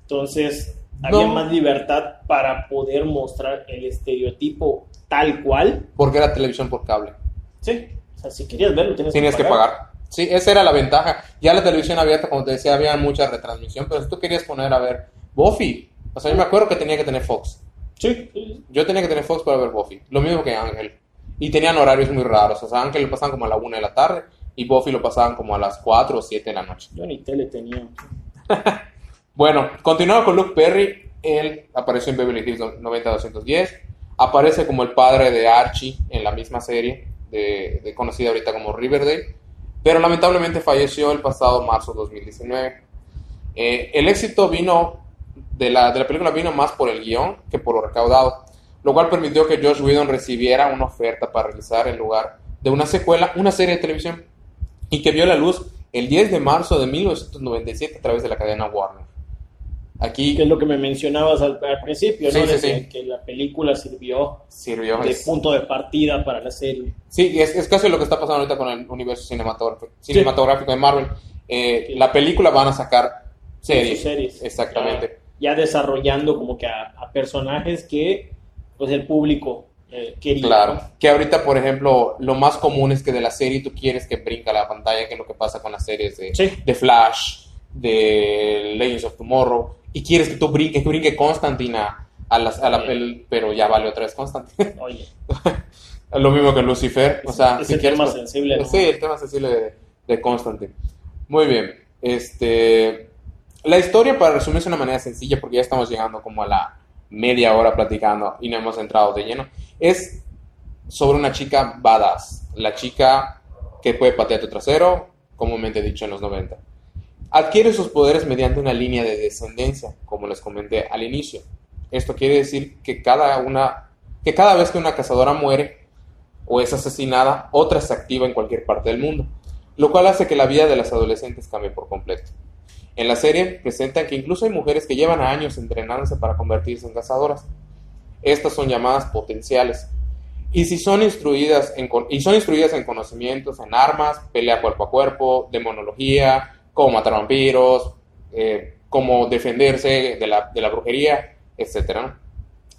Entonces, había No. más libertad para poder mostrar el estereotipo tal cual. Porque era televisión por cable. Sí. O sea, si querías verlo, Tenías que pagar. Sí, esa era la ventaja. Ya la televisión abierta, como te decía, había mucha retransmisión, pero si tú querías poner a ver Buffy, o sea, yo me acuerdo que tenía que tener Fox. Sí, Yo tenía que tener Fox para ver Buffy. Lo mismo que Ángel. Y tenían horarios muy raros. O sea, Ángel lo pasaban como a la 1 de la tarde y Buffy lo pasaban como a las 4 o 7 de la noche. Yo ni tele tenía. Bueno, continuando con Luke Perry, él apareció en Beverly Hills 90210. Aparece como el padre de Archie en la misma serie, de, de conocida ahorita como Riverdale. Pero lamentablemente falleció el pasado marzo de 2019. Eh, el éxito vino de la, de la película vino más por el guion que por lo recaudado, lo cual permitió que Josh Whedon recibiera una oferta para realizar en lugar de una secuela, una serie de televisión, y que vio la luz el 10 de marzo de 1997 a través de la cadena Warner. Aquí Que es lo que me mencionabas al, al principio, Sí, ¿no? sí, De sí. Que, la película sirvió sirvió. de es- punto de partida para la serie. Sí, es, es casi lo que está pasando ahorita con el universo cinematográfico, cinematográfico de Marvel. Eh. La película van a sacar series. Exactamente. Ya, ya desarrollando como que a, a personajes que pues el público eh, quería. Claro, que ahorita, por ejemplo, lo más común es que de la serie tú quieres que brinca la pantalla, que es lo que pasa con las series de Flash, de Legends of Tomorrow, y quieres que tú brinque, que brinque Constantine a, a las- a la pel- pero ya vale otra vez Constantine. Oye, lo mismo que Lucifer, o sea, ese si quieres, tema pues, sensible. ¿no? Sí, el tema sensible de, de Constantine. Muy bien. Este, la historia, para resumirse de una manera sencilla, porque ya estamos llegando como a la, media hora platicando y no hemos entrado de lleno, es sobre una chica badass, la chica que puede patear tu trasero, comúnmente dicho en los 90. Adquiere sus poderes mediante una línea de descendencia, como les comenté al inicio. Esto quiere decir que cada, una, que cada vez que una cazadora muere o es asesinada, otra se activa en cualquier parte del mundo, lo cual hace que la vida de las adolescentes cambie por completo. En la serie presentan que incluso hay mujeres que llevan años entrenándose para convertirse en cazadoras. Estas son llamadas potenciales. Y si son instruidas en, y son instruidas en conocimientos, en armas, pelea cuerpo a cuerpo, demonología, cómo matar vampiros, eh, cómo defenderse de la, de la brujería, etc.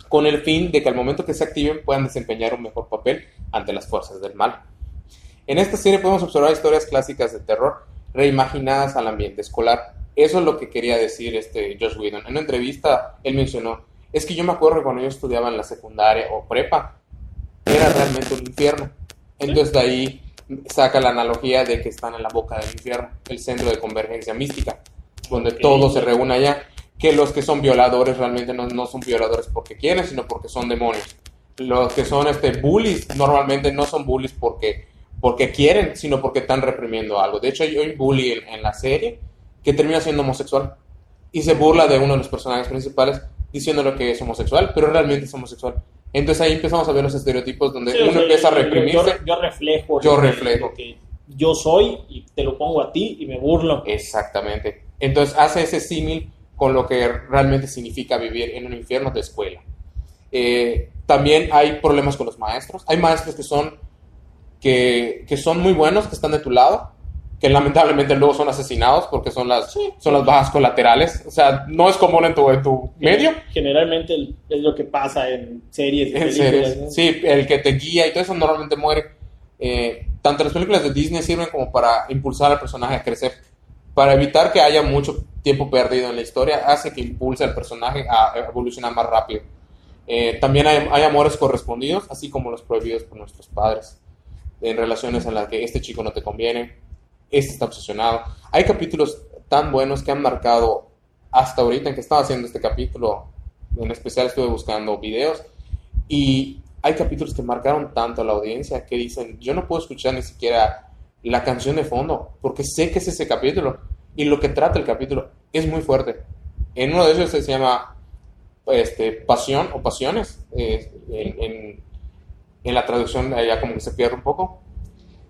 Con el fin de que al momento que se activen puedan desempeñar un mejor papel ante las fuerzas del mal. En esta serie podemos observar historias clásicas de terror reimaginadas al ambiente escolar. Eso es lo que quería decir este Josh Whedon. En una entrevista él mencionó, es que yo me acuerdo cuando yo estudiaba en la secundaria o prepa, era realmente un infierno. Entonces de ahí saca la analogía de que están en la boca del infierno, el centro de convergencia mística, donde todo se reúne allá. Que los que son violadores realmente no, no son violadores porque quieren, sino porque son demonios. Los que son este bullies normalmente no son bullies porque, porque quieren, sino porque están reprimiendo algo. De hecho, hay un bully en, en la serie que termina siendo homosexual y se burla de uno de los personajes principales diciéndole que es homosexual, pero realmente es homosexual. Entonces ahí empezamos a ver los estereotipos donde Sí, o uno sea, empieza a reprimirse. Yo, yo reflejo. Yo reflejo. lo que yo soy y te lo pongo a ti y me burlo. Exactamente. Entonces hace ese símil con lo que realmente significa vivir en un infierno de escuela. Eh, también hay problemas con los maestros. Hay maestros que son, que, que son muy buenos, que están de tu lado, que lamentablemente luego son asesinados porque son las, son las bajas colaterales. O sea, no es común en tu, en tu medio. Generalmente es lo que pasa en series En series. ¿no? Sí, el que te guía y todo eso normalmente muere. Eh, tanto las películas de Disney sirven como para impulsar al personaje a crecer. Para evitar que haya mucho tiempo perdido en la historia, hace que impulse al personaje a evolucionar más rápido. Eh, también hay, hay amores correspondidos, así como los prohibidos por nuestros padres. En relaciones en las que este chico no te conviene, este está obsesionado. Hay capítulos tan buenos que han marcado hasta ahorita en que estaba haciendo este capítulo. En especial estuve buscando videos y hay capítulos que marcaron tanto a la audiencia que dicen, yo no puedo escuchar ni siquiera la canción de fondo porque sé que es ese capítulo y lo que trata el capítulo es muy fuerte. En uno de ellos se llama este, Pasión o Pasiones, eh, en, la traducción allá como que se pierde un poco,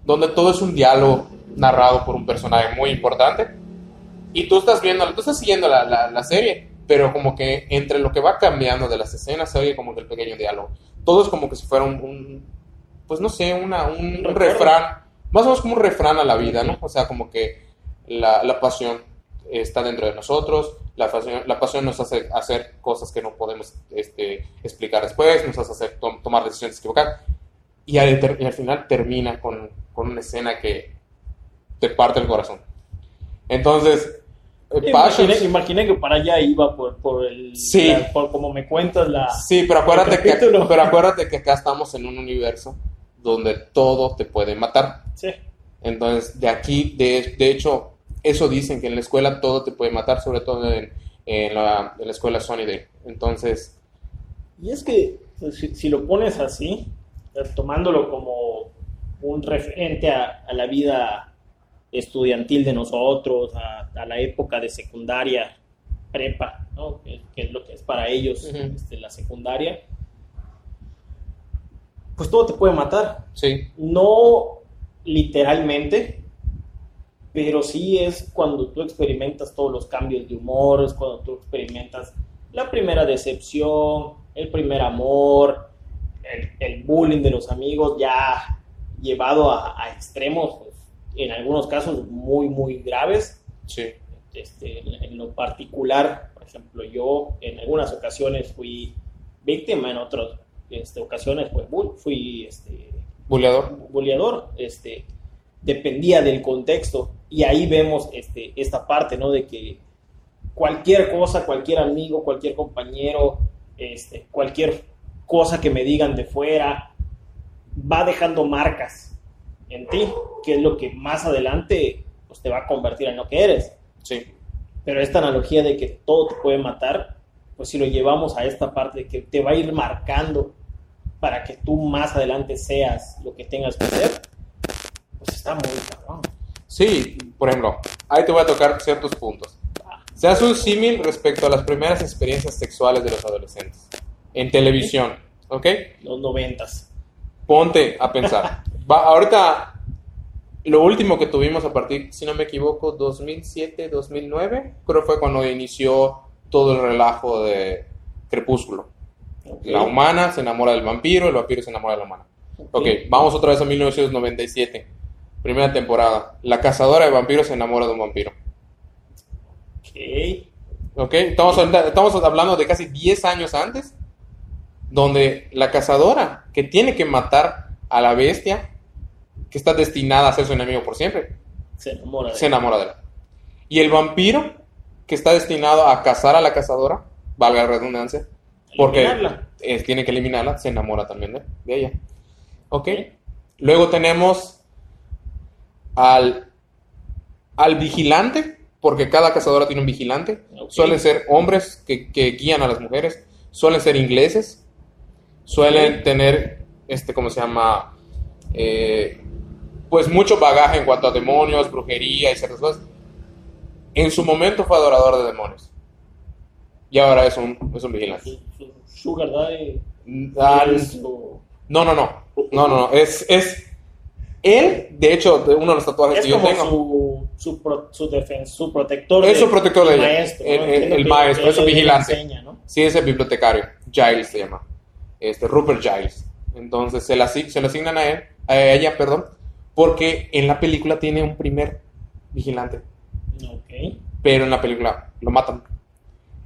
donde todo es un diálogo narrado por un personaje muy importante y tú estás viendo, tú estás siguiendo la, la- la serie, pero como que entre lo que va cambiando de las escenas se oye como que el pequeño diálogo. Todo es como que si fuera un, un- pues no sé, una, un, recuerdo. refrán, más o menos como un refrán a la vida, ¿no? O sea, como que la, la pasión está dentro de nosotros, la pasión, la pasión nos hace hacer cosas que no podemos este, explicar después, nos hace hacer, tom- tomar decisiones equivocadas, y al, y al final termina con, con una escena que te parte el corazón. Entonces, eh, Imaginé, imaginé que para allá iba por, por el. Sí. la- por como me cuentas la. Sí, pero acuérdate, que, pero acuérdate que acá estamos en un universo donde todo te puede matar. Sí. Entonces, de aquí, de, de hecho, eso dicen que en la escuela todo te puede matar, sobre todo en, en la, en la escuela Sunnydale. Entonces, Y es que pues, si, si lo pones así, eh, tomándolo como un referente a, a la vida estudiantil de nosotros, a, a la época de secundaria, prepa, ¿no? que, que es lo que es para ellos este, la secundaria, pues todo te puede matar. sí, No literalmente, pero sí es cuando tú experimentas todos los cambios de humor, es cuando tú experimentas la primera decepción, el primer amor, el, el bullying de los amigos ya llevado a, a extremos, pues, en algunos casos muy, muy graves. sí, Este, en, en lo particular, por ejemplo, yo en algunas ocasiones fui víctima, en otras este, ocasiones pues, fui este, buleador. goleador, este, dependía del contexto. Y ahí vemos este, esta parte, ¿no? De que cualquier cosa, cualquier amigo, cualquier compañero, este, cualquier cosa que me digan de fuera, va dejando marcas en ti, que es lo que más adelante pues, te va a convertir en lo que eres. Sí, Pero esta analogía de que todo te puede matar, pues si lo llevamos a esta parte de que te va a ir marcando para que tú más adelante seas lo que tengas que ser, pues está muy cabrón. Sí, por ejemplo, ahí te voy a tocar ciertos puntos. Se hace un símil respecto a las primeras experiencias sexuales de los adolescentes en televisión, ¿ok? Los noventas. Ponte a pensar. Va, ahorita, lo último que tuvimos a partir, si no me equivoco, 2007, 2009, creo fue cuando inició todo el relajo de Crepúsculo. La humana se enamora del vampiro, el vampiro se enamora de la humana. Ok, vamos otra vez a 1997. Primera temporada. La cazadora de vampiros se enamora de un vampiro. Ok. Ok, estamos hablando de casi 10 años antes, donde la cazadora que tiene que matar a la bestia, que está destinada a ser su enemigo por siempre, Se enamora de se enamora de él. Y el vampiro que está destinado a cazar a la cazadora, valga la redundancia, porque eh, tiene que eliminarla, se enamora también de, de ella. Ok. Luego tenemos al, al vigilante, porque cada cazadora tiene un vigilante. Suelen ser hombres que, que guían a las mujeres, suelen ser ingleses, suelen tener, este, ¿cómo se llama? Eh, pues mucho bagaje en cuanto a demonios, brujería y ciertas cosas. En su momento fue adorador de demonios. Y ahora es un, es un vigilante. Su, su sugar daddy. Al- es su- no, no, no. No, no, no. Es, es él, de hecho, de uno de los tatuajes Es que yo como tengo. su, su, pro- su, defen- su protector. Es su protector de el ella. maestro. ¿no? El- el- Entiendo el maestro, es su le vigilante. enseña, ¿no? Sí, es el bibliotecario. Giles se llama. Este, Rupert Giles. Entonces se, la, se lo asignan a él, a ella, perdón, porque en la película tiene un primer vigilante, pero en la película lo matan.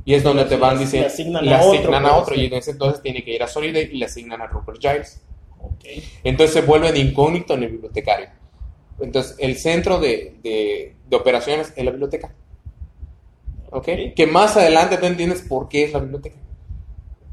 Y es donde te van Le diciendo, asignan le a otro, asignan a otro, y en ese entonces tiene que ir a Soliday y le asignan a Rupert Giles. Entonces se vuelve de incógnito en el bibliotecario. Entonces el centro de, de- de operaciones es la biblioteca. ¿Ok? Que más adelante tú entiendes por qué es la biblioteca.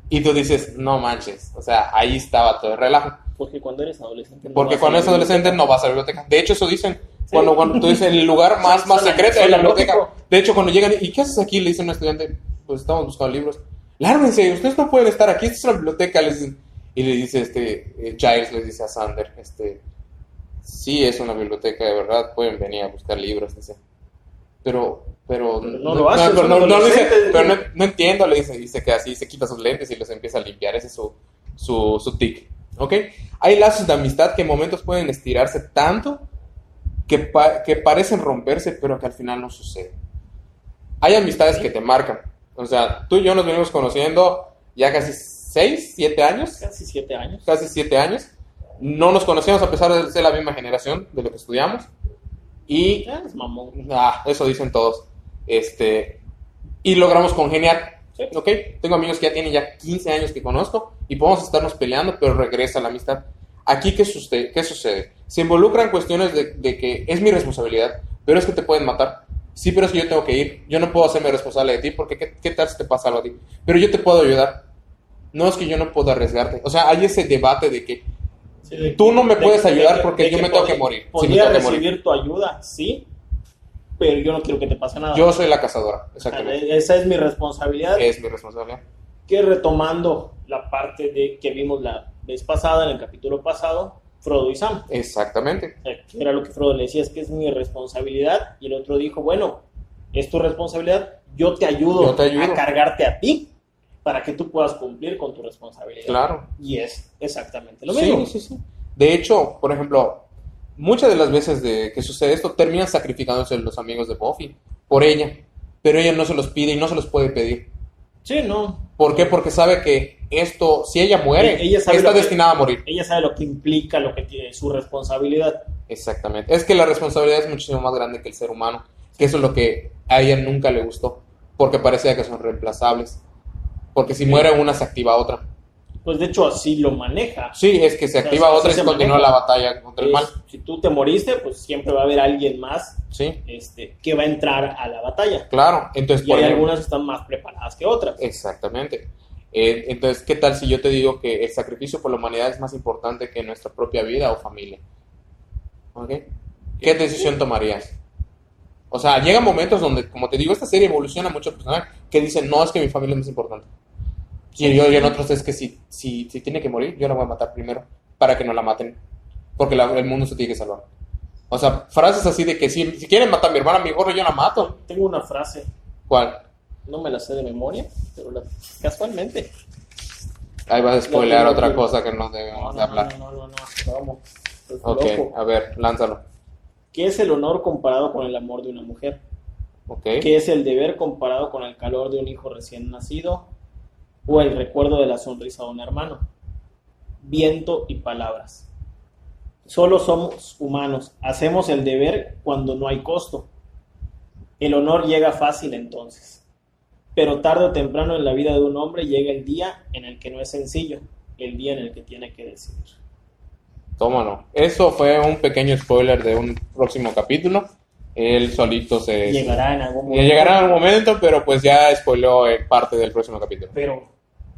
Y tú dices, no manches. O sea, ahí estaba todo el relajo. Porque cuando eres adolescente. no Porque vas a cuando la eres adolescente biblioteca. no vas a la biblioteca. De hecho, eso dicen. Sí. Cuando, cuando tú dices el lugar más, más secreto es la biblioteca. De hecho, cuando llegan, ¿y qué haces aquí? Le dice un estudiante, pues estamos buscando libros. Lárguense, ustedes no pueden estar aquí, esta es una biblioteca. Les dicen. Y le dice este, eh, Giles, le dice a Sander, este, sí es una biblioteca de verdad, pueden venir a buscar libros, dice. Pero, pero, no lo pero son no, no, dice, pero no, no entiendo, le dice, y se queda así, se quita sus lentes y los empieza a limpiar, ese es su, su, su tic, ¿ok? Hay lazos de amistad que en momentos pueden estirarse tanto que, pa- que parecen romperse, pero que al final no sucede. Hay amistades que te marcan, o sea, tú y yo nos venimos conociendo ya casi 6, 7 años, Casi siete años. casi 7 años. No nos conocíamos a pesar de ser la misma generación de lo que estudiamos. Y mamón. Ah, eso dicen todos. Este, y logramos congeniar. Sí. ¿Ok? Tengo amigos que ya tienen ya 15 años que conozco y podemos estarnos peleando, pero regresa la amistad. Aquí, ¿qué sucede? ¿Qué sucede? Se involucran cuestiones de, de que es mi responsabilidad, pero es que te pueden matar. Sí, pero es que yo tengo que ir. Yo no puedo hacerme responsable de ti porque ¿qué, qué tal si te pasa algo a ti? Pero yo te puedo ayudar. No es que yo no puedo arriesgarte. O sea, hay ese debate de que Sí, de- Tú no me de- puedes de ayudar que- porque de yo me tengo que morir. Me Podría tengo que morir. recibir tu ayuda, sí, pero yo no quiero que te pase nada. yo soy la cazadora. Exactamente. Esa es mi responsabilidad. Es mi responsabilidad. Que retomando la parte de que vimos la vez pasada, en el capítulo pasado, Frodo y Sam. Exactamente. Era lo que Frodo le decía, es que es mi responsabilidad. Y el otro dijo, bueno, es tu responsabilidad, yo te ayudo, Yo te ayudo. a cargarte a ti para que tú puedas cumplir con tu responsabilidad. Claro. Y es exactamente lo mismo. Sí, sí, sí. De hecho, por ejemplo, muchas de las veces de que sucede esto terminan sacrificándose los amigos de Buffy por ella, pero ella no se los pide y no se los puede pedir. Sí, no. ¿Por qué? Porque sabe que esto, si ella muere, Ella sabe está lo que- destinada a morir. Ella sabe lo que implica, lo que tiene su responsabilidad. Exactamente. Es que la responsabilidad es muchísimo más grande que el ser humano, que eso es lo que a ella nunca le gustó, porque parecía que son reemplazables. Porque si muere una, se activa otra. Pues de hecho así lo maneja. Sí, es que se O sea, activa otra y se continúa la batalla contra el mal. si tú te moriste, pues siempre va a haber alguien más Sí, este, que va a entrar a la batalla. claro. Entonces, Y por hay ejemplo- algunas que están más preparadas que otras. Exactamente. Eh, entonces, ¿qué tal si yo te digo que el sacrificio por la humanidad es más importante que nuestra propia vida o familia? ¿Ok? ¿Qué decisión tomarías? O sea, llegan momentos donde, como te digo, esta serie evoluciona mucho el personaje. que dicen, no, es que mi familia es más importante. Y, yo, y en otros es que si, si, si tiene que morir, yo la voy a matar primero, para que no la maten, porque la- el mundo se tiene que salvar. O sea, frases así de que si, si quieren matar a mi hermana, mejor yo la mato. Tengo una frase, ¿Cuál? no me la sé de memoria, pero la- casualmente. Ahí vas a spoilear tengo otra aquí. cosa que no No, debemos no, de hablar. no, no, no, no, vamos. Ok, loco. a ver, lánzalo. ¿Qué es el honor comparado con el amor de una mujer? Ok. ¿Qué es el deber comparado con el calor de un hijo recién nacido? ¿O el recuerdo de la sonrisa de un hermano? Viento y palabras. Solo somos humanos. Hacemos el deber cuando no hay costo. El honor llega fácil entonces. Pero tarde o temprano en la vida de un hombre llega el día en el que no es sencillo, el día en el que tiene que decidir. Tómalo. Eso fue un pequeño spoiler de un próximo capítulo. Él solito se... Llegará en algún momento. llegará el momento, pero pues ya spoileó eh, parte del próximo capítulo. Pero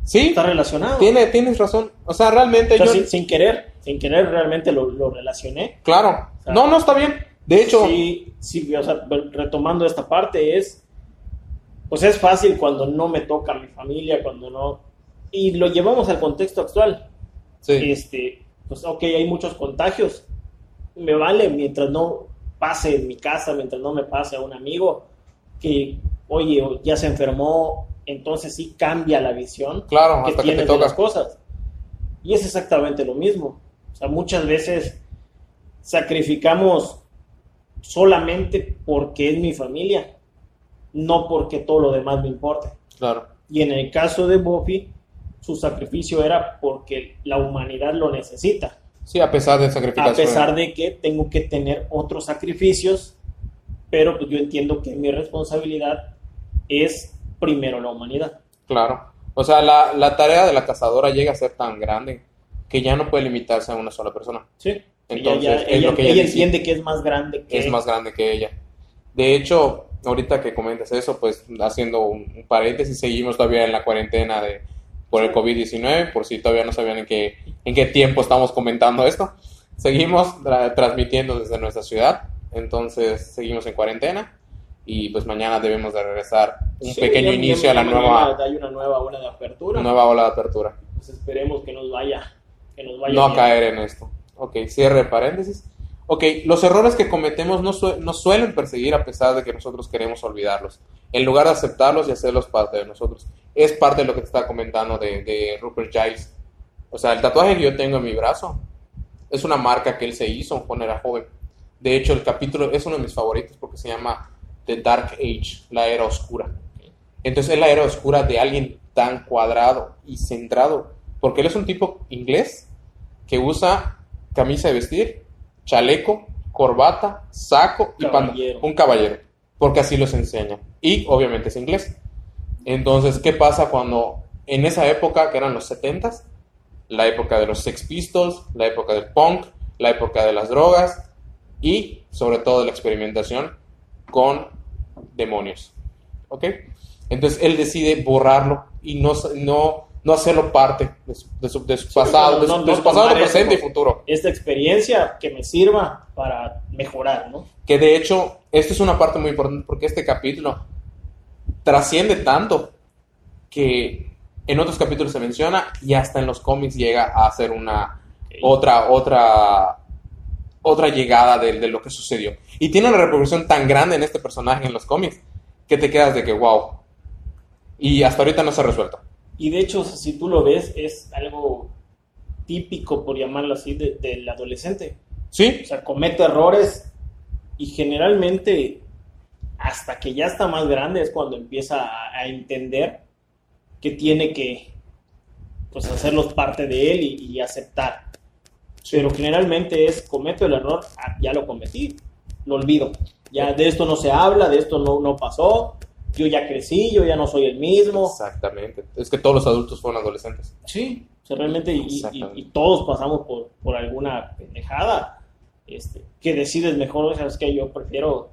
Sí, está relacionado. tiene, tienes razón. O sea, realmente O sea, yo... sin, sin querer, sin querer realmente lo, lo relacioné. Claro. sea, No, no está bien. De hecho, Sí, sí, o sea, retomando esta parte es, pues es fácil cuando no me toca mi familia, cuando no, y lo llevamos al contexto actual. sí, Este, pues ok, hay muchos contagios, me vale mientras no pase en mi casa, mientras no me pase a un amigo que, oye, ya se enfermó, entonces sí cambia la visión claro, que hasta que te tienes de las cosas. Y es exactamente lo mismo. O sea, muchas veces sacrificamos solamente porque es mi familia, no porque todo lo demás me importe. Claro. Y en el caso de Buffy, su sacrificio era porque la humanidad lo necesita, Sí, a pesar de sacrificar. a pesar de que tengo que tener otros sacrificios, pero pues yo entiendo que mi responsabilidad es primero la humanidad. Claro. O sea, la, la tarea de la cazadora llega a ser tan grande que ya no puede limitarse a una sola persona. Sí. Entonces, ella, es ella- lo que ella entiende que es más grande que es más grande que ella. De hecho, ahorita que comentas eso, pues haciendo un, un paréntesis, seguimos todavía en la cuarentena de por el COVID-19, por si todavía no sabían en qué, en qué tiempo estamos comentando esto. Seguimos tra- transmitiendo desde nuestra ciudad, entonces seguimos en cuarentena y pues mañana debemos de regresar un Sí, pequeño inicio a la mañana nueva, Hay una nueva ola de apertura. nueva ola de apertura. Pues esperemos que nos vaya, que nos vaya no bien. caer en esto. Ok, cierre paréntesis. Ok, los errores que cometemos no sue- nos suelen perseguir a pesar de que nosotros queremos olvidarlos. En lugar de aceptarlos y hacerlos parte de nosotros. Es parte de lo que te estaba comentando de, de Rupert Giles. O sea, el tatuaje que yo tengo en mi brazo es una marca que él se hizo cuando era joven. De hecho, el capítulo es uno de mis favoritos porque se llama The Dark Age, la era oscura. Entonces es la era oscura de alguien tan cuadrado y centrado. Porque él es un tipo inglés que usa camisa de vestir, chaleco, corbata, saco y Caballero. Un caballero. Porque así los enseña. Y obviamente es inglés. Entonces, ¿qué pasa cuando en esa época, que eran los 70s, la época de los Sex Pistols, la época del punk, la época de las drogas y sobre todo de la experimentación con demonios? ¿Ok? Entonces él decide borrarlo y no, no, no hacerlo parte de su, de su- de su Sí, pasado, no, de su, no, pasado, presente y futuro. Esta experiencia que me sirva para mejorar, ¿no? Que de hecho, esto es una parte muy importante porque este capítulo trasciende tanto que en otros capítulos se menciona y hasta en los cómics llega a ser una otra, otra, otra llegada de, de lo que sucedió. Y tiene una repercusión tan grande en este personaje en los cómics que te quedas de que wow. Y hasta ahorita no se ha resuelto. Y de hecho, si tú lo ves, es algo típico, por llamarlo así, de- del adolescente. ¿Sí? O sea, comete errores y generalmente hasta que ya está más grande es cuando empieza a, a entender que tiene que pues hacerlos parte de él y, y aceptar. Pero generalmente es cometo el error, ah, ya lo cometí, lo olvido. Ya de esto no se habla, de esto no, no pasó, yo ya crecí, yo ya no soy el mismo. Exactamente. Es que todos los adultos fueron adolescentes. Sí, o sea, realmente, y, y- y todos pasamos por, por alguna pendejada este, que decides mejor, sabes que yo prefiero,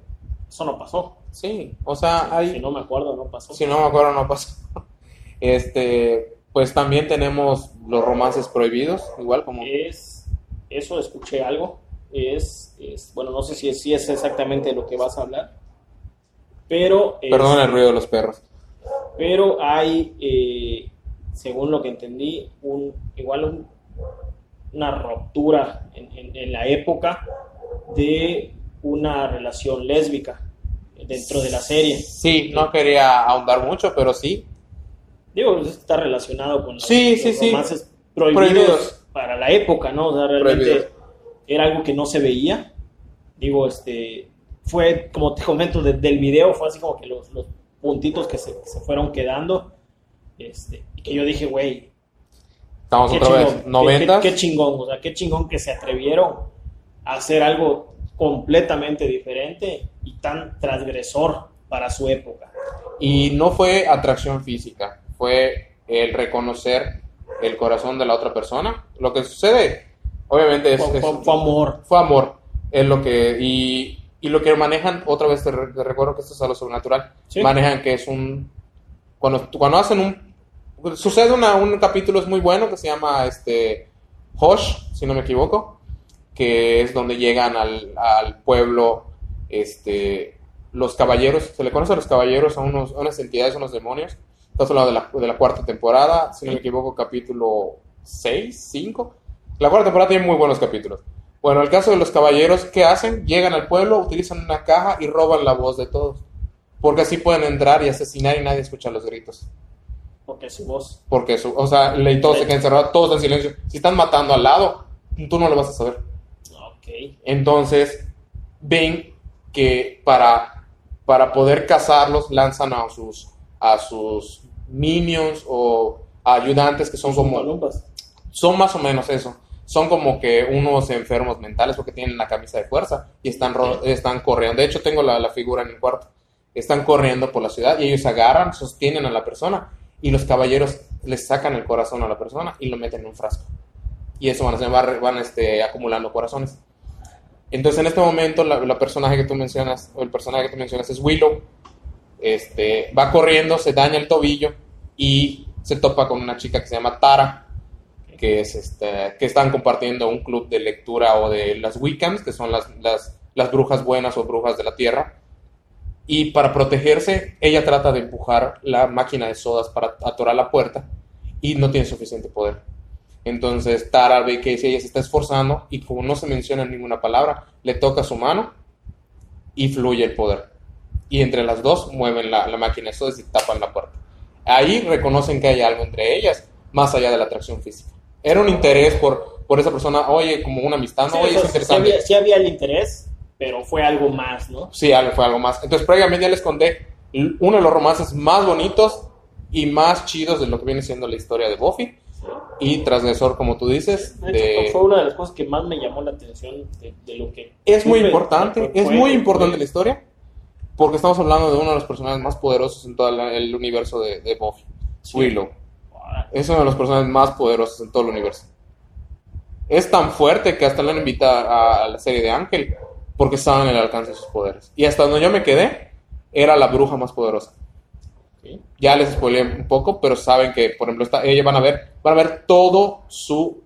eso no pasó. Sí, o sea, hay... Si no me acuerdo, no pasó. Si no me acuerdo, no pasó. Este, pues también tenemos los romances prohibidos, igual como... Es, eso escuché algo, es, es bueno, no sé si es, si es exactamente lo que vas a hablar, pero... es- Perdón el ruido de los perros. Pero hay, eh, según lo que entendí, un, igual un- una ruptura en, en- en la época de una relación lésbica dentro de la serie. Sí, no quería ahondar mucho, pero sí. Digo, pues, está relacionado con los, Sí, sí, los sí. Prohibidos. Para la época, ¿no? O sea, realmente era algo que no se veía. Digo, este, fue, como te comento, de- del video, fue así como que los, los puntitos que se, se fueron quedando. Este, y que yo dije, güey, Estamos otra chingón, vez, qué- qué- 90. Qué, chingón, o sea, qué chingón que se atrevieron a hacer algo completamente diferente y tan transgresor para su época. Y no fue atracción física, fue el reconocer el corazón de la otra persona. Lo que sucede, obviamente, es, Fue, es- fue- fue amor. fue amor. Es lo que, y, y lo que manejan, otra vez te, re- te recuerdo que esto es algo sobrenatural, Sí. manejan que es un, cuando, cuando hacen un, sucede una- un capítulo es muy bueno que se llama este, Hosh, si no me equivoco, que es donde llegan al, al pueblo, este, los caballeros, se le conoce a los caballeros a, unos, a unas entidades, a unos demonios, estamos hablando de la, de la cuarta temporada, si no me equivoco, capítulo 6, 5, la cuarta temporada tiene muy buenos capítulos. Bueno, el caso de los caballeros, ¿qué hacen? Llegan al pueblo, utilizan una caja y roban la voz de todos. Porque así pueden entrar y asesinar y nadie escucha los gritos. Porque su voz. Porque, su, o sea, y todos se quedan encerrados, todos en silencio. Si están matando al lado, tú no lo vas a saber. Ok. Entonces, ven que para, para poder cazarlos lanzan a sus, a sus minions o ayudantes que son como son más o menos eso. Son como que unos enfermos mentales porque tienen la camisa de fuerza y están, están corriendo. De hecho, tengo la, la figura en el cuarto. Están corriendo por la ciudad y ellos agarran, sostienen a la persona y los caballeros les sacan el corazón a la persona y lo meten en un frasco. Y eso van, a van, van, este, acumulando corazones. Entonces, en este momento, la, la personaje que tú mencionas, o el personaje que tú mencionas es Willow. Este, va corriendo, se daña el tobillo y se topa con una chica que se llama Tara que es este, que están compartiendo un club de lectura o de las Wiccans, que son las, las, brujas buenas o brujas de la tierra. Y para protegerse, ella trata de empujar la máquina de sodas para atorar la puerta y no tiene suficiente poder. Entonces Tara ve que si ella se está esforzando y como no se menciona ninguna palabra, le toca su mano y fluye el poder. Y entre las dos mueven la, la máquina de sodas y tapan la puerta. Ahí reconocen que hay algo entre ellas, más allá de la atracción física. Era un interés por, por esa persona, oye, como una amistad, no, Sí, oye, es sí había, sí había el interés, pero fue algo más, ¿no? Sí, algo, fue algo más. Entonces, previamente ya les conté uno de los romances más bonitos y más chidos de lo que viene siendo la historia de Buffy. Y transgresor, como tú dices, De de... hecho, fue una de las cosas que más me llamó la atención de, de lo que... Es muy importante, es muy importante la historia, porque estamos hablando de uno de los personajes más poderosos en todo el universo de, de Buffy, Sí. Willow. Es uno de los personajes más poderosos en todo el universo. Es tan fuerte que hasta lo han invitado a, la serie de Ángel, porque estaba en el alcance de sus poderes. Y hasta donde yo me quedé, era la bruja más poderosa. sí. Ya les spoileé un poco, pero saben que, por ejemplo, esta, ellos van a ver, van a ver todo su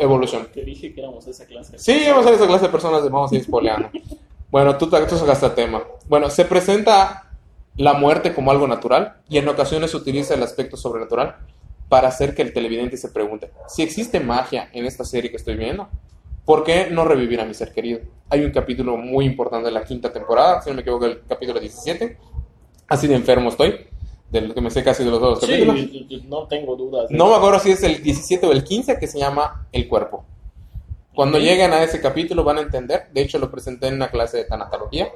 evolución. Te dije que éramos esa clase. Sí, vamos a ser esa clase de personas de vamos a ir spoileando. Bueno, tú, tú sacaste tema. Bueno, se presenta la muerte como algo natural y en ocasiones se utiliza el aspecto sobrenatural para hacer que el televidente se pregunte, si existe magia en esta serie que estoy viendo, ¿por qué no revivir a mi ser querido? Hay un capítulo muy importante de la quinta temporada, si no me equivoco, el capítulo 17. Así de enfermo estoy, de lo que me sé casi de los dos capítulos. Sí, y no tengo dudas. No me acuerdo si es el 17 o el 15 que se llama El cuerpo. Cuando lleguen a ese capítulo van a entender. De hecho, lo presenté en una clase de tanatología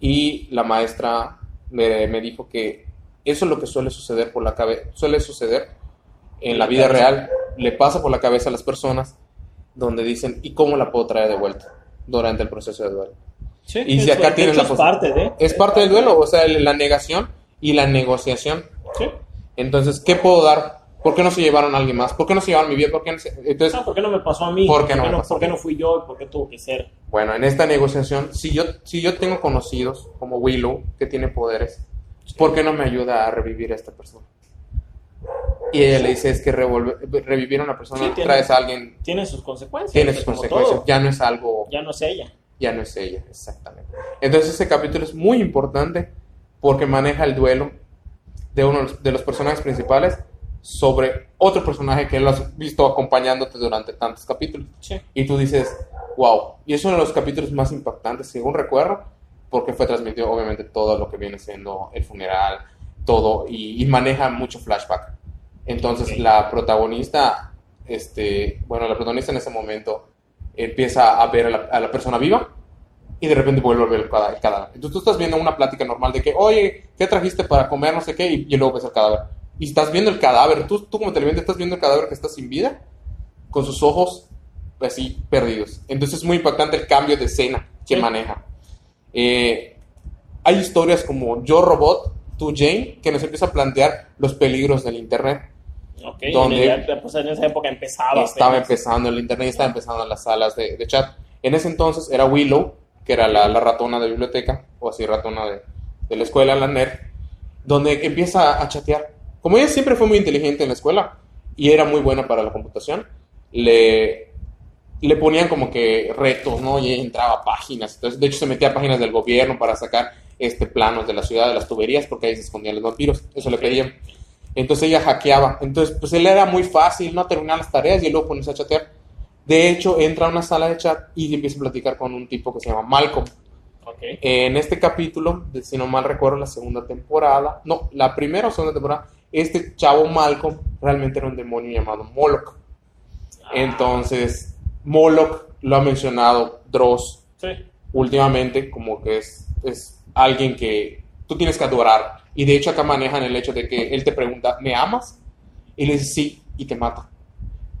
y la maestra me, me dijo que eso es lo que suele suceder por la cabeza, suele suceder en la vida real. Le pasa por la cabeza a las personas donde dicen, ¿y cómo la puedo traer de vuelta durante el proceso de duelo? Sí, y si acá tienes la es parte de... Es parte del duelo, o sea, la negación y la negociación. Sí. Entonces, ¿qué puedo dar? ¿Por qué no se llevaron a alguien más? ¿Por qué no se llevaron mi vida? ¿Por qué no se- Entonces, Ah, ¿Por qué no me pasó a mí? ¿Por qué no pasó a ¿Por qué no fui yo? ¿Por qué tuvo que ser? bueno, en esta negociación, si yo, si yo tengo conocidos como Willow, que tiene poderes, ¿por qué no me ayuda a revivir a esta persona? Y ella le dice, es que revivir a una persona, Sí, tiene- traes a alguien, Tiene sus consecuencias. tiene sus consecuencias, todo. ya no es algo, Ya no es ella. ya no es ella, exactamente. Entonces ese capítulo es muy importante porque maneja el duelo de uno de los personajes principales sobre otro personaje que él has visto acompañándote durante tantos capítulos. Sí. Y tú dices, wow. Y es uno de los capítulos más impactantes, según recuerdo, porque fue transmitido obviamente todo lo que viene siendo el funeral, todo, y, y maneja mucho flashback. Entonces la protagonista, este, bueno, la protagonista en ese momento empieza a ver a la, a la persona viva y de repente vuelve a ver el cadáver. Entonces tú estás viendo una plática normal de que, oye, ¿qué trajiste para comer? No sé qué, y, y luego ves el cadáver. Y estás viendo el cadáver, tú, tú como televidente estás viendo el cadáver que está sin vida, con sus ojos así perdidos. Entonces es muy impactante el cambio de escena que Sí. maneja. Eh, hay historias como Yo Robot, tú Jane, que nos empieza a plantear los peligros del Internet. Ok, Donde- en, el- pues en esa época empezaba. Estaba apenas. empezando el internet y estaba empezando las salas de, de chat. En ese entonces era Willow, que era la, la ratona de biblioteca, o así ratona de, de la escuela, la nerd, donde empieza a chatear. Como ella siempre fue muy inteligente en la escuela y era muy buena para la computación, le, le ponían como que retos, ¿no? Y ella entraba a páginas. Entonces, de hecho, se metía a páginas del gobierno para sacar este planos de la ciudad, de las tuberías, porque ahí se escondían los vampiros. Eso le pedían. Entonces ella hackeaba. Entonces, pues él era muy fácil, ¿no? Terminar las tareas y luego ponerse a chatear. De hecho, entra a una sala de chat y empieza a platicar con un tipo que se llama Malcolm. Ok. En este capítulo, si no mal recuerdo, la segunda temporada, no, la primera o segunda temporada, este chavo Malcolm realmente era un demonio llamado Moloch. Ah, Entonces, Moloch lo ha mencionado Dross Sí. últimamente como que es, es alguien que tú tienes que adorar. Y de hecho acá manejan el hecho de que él te pregunta, ¿me amas? Y le dices sí y te mata.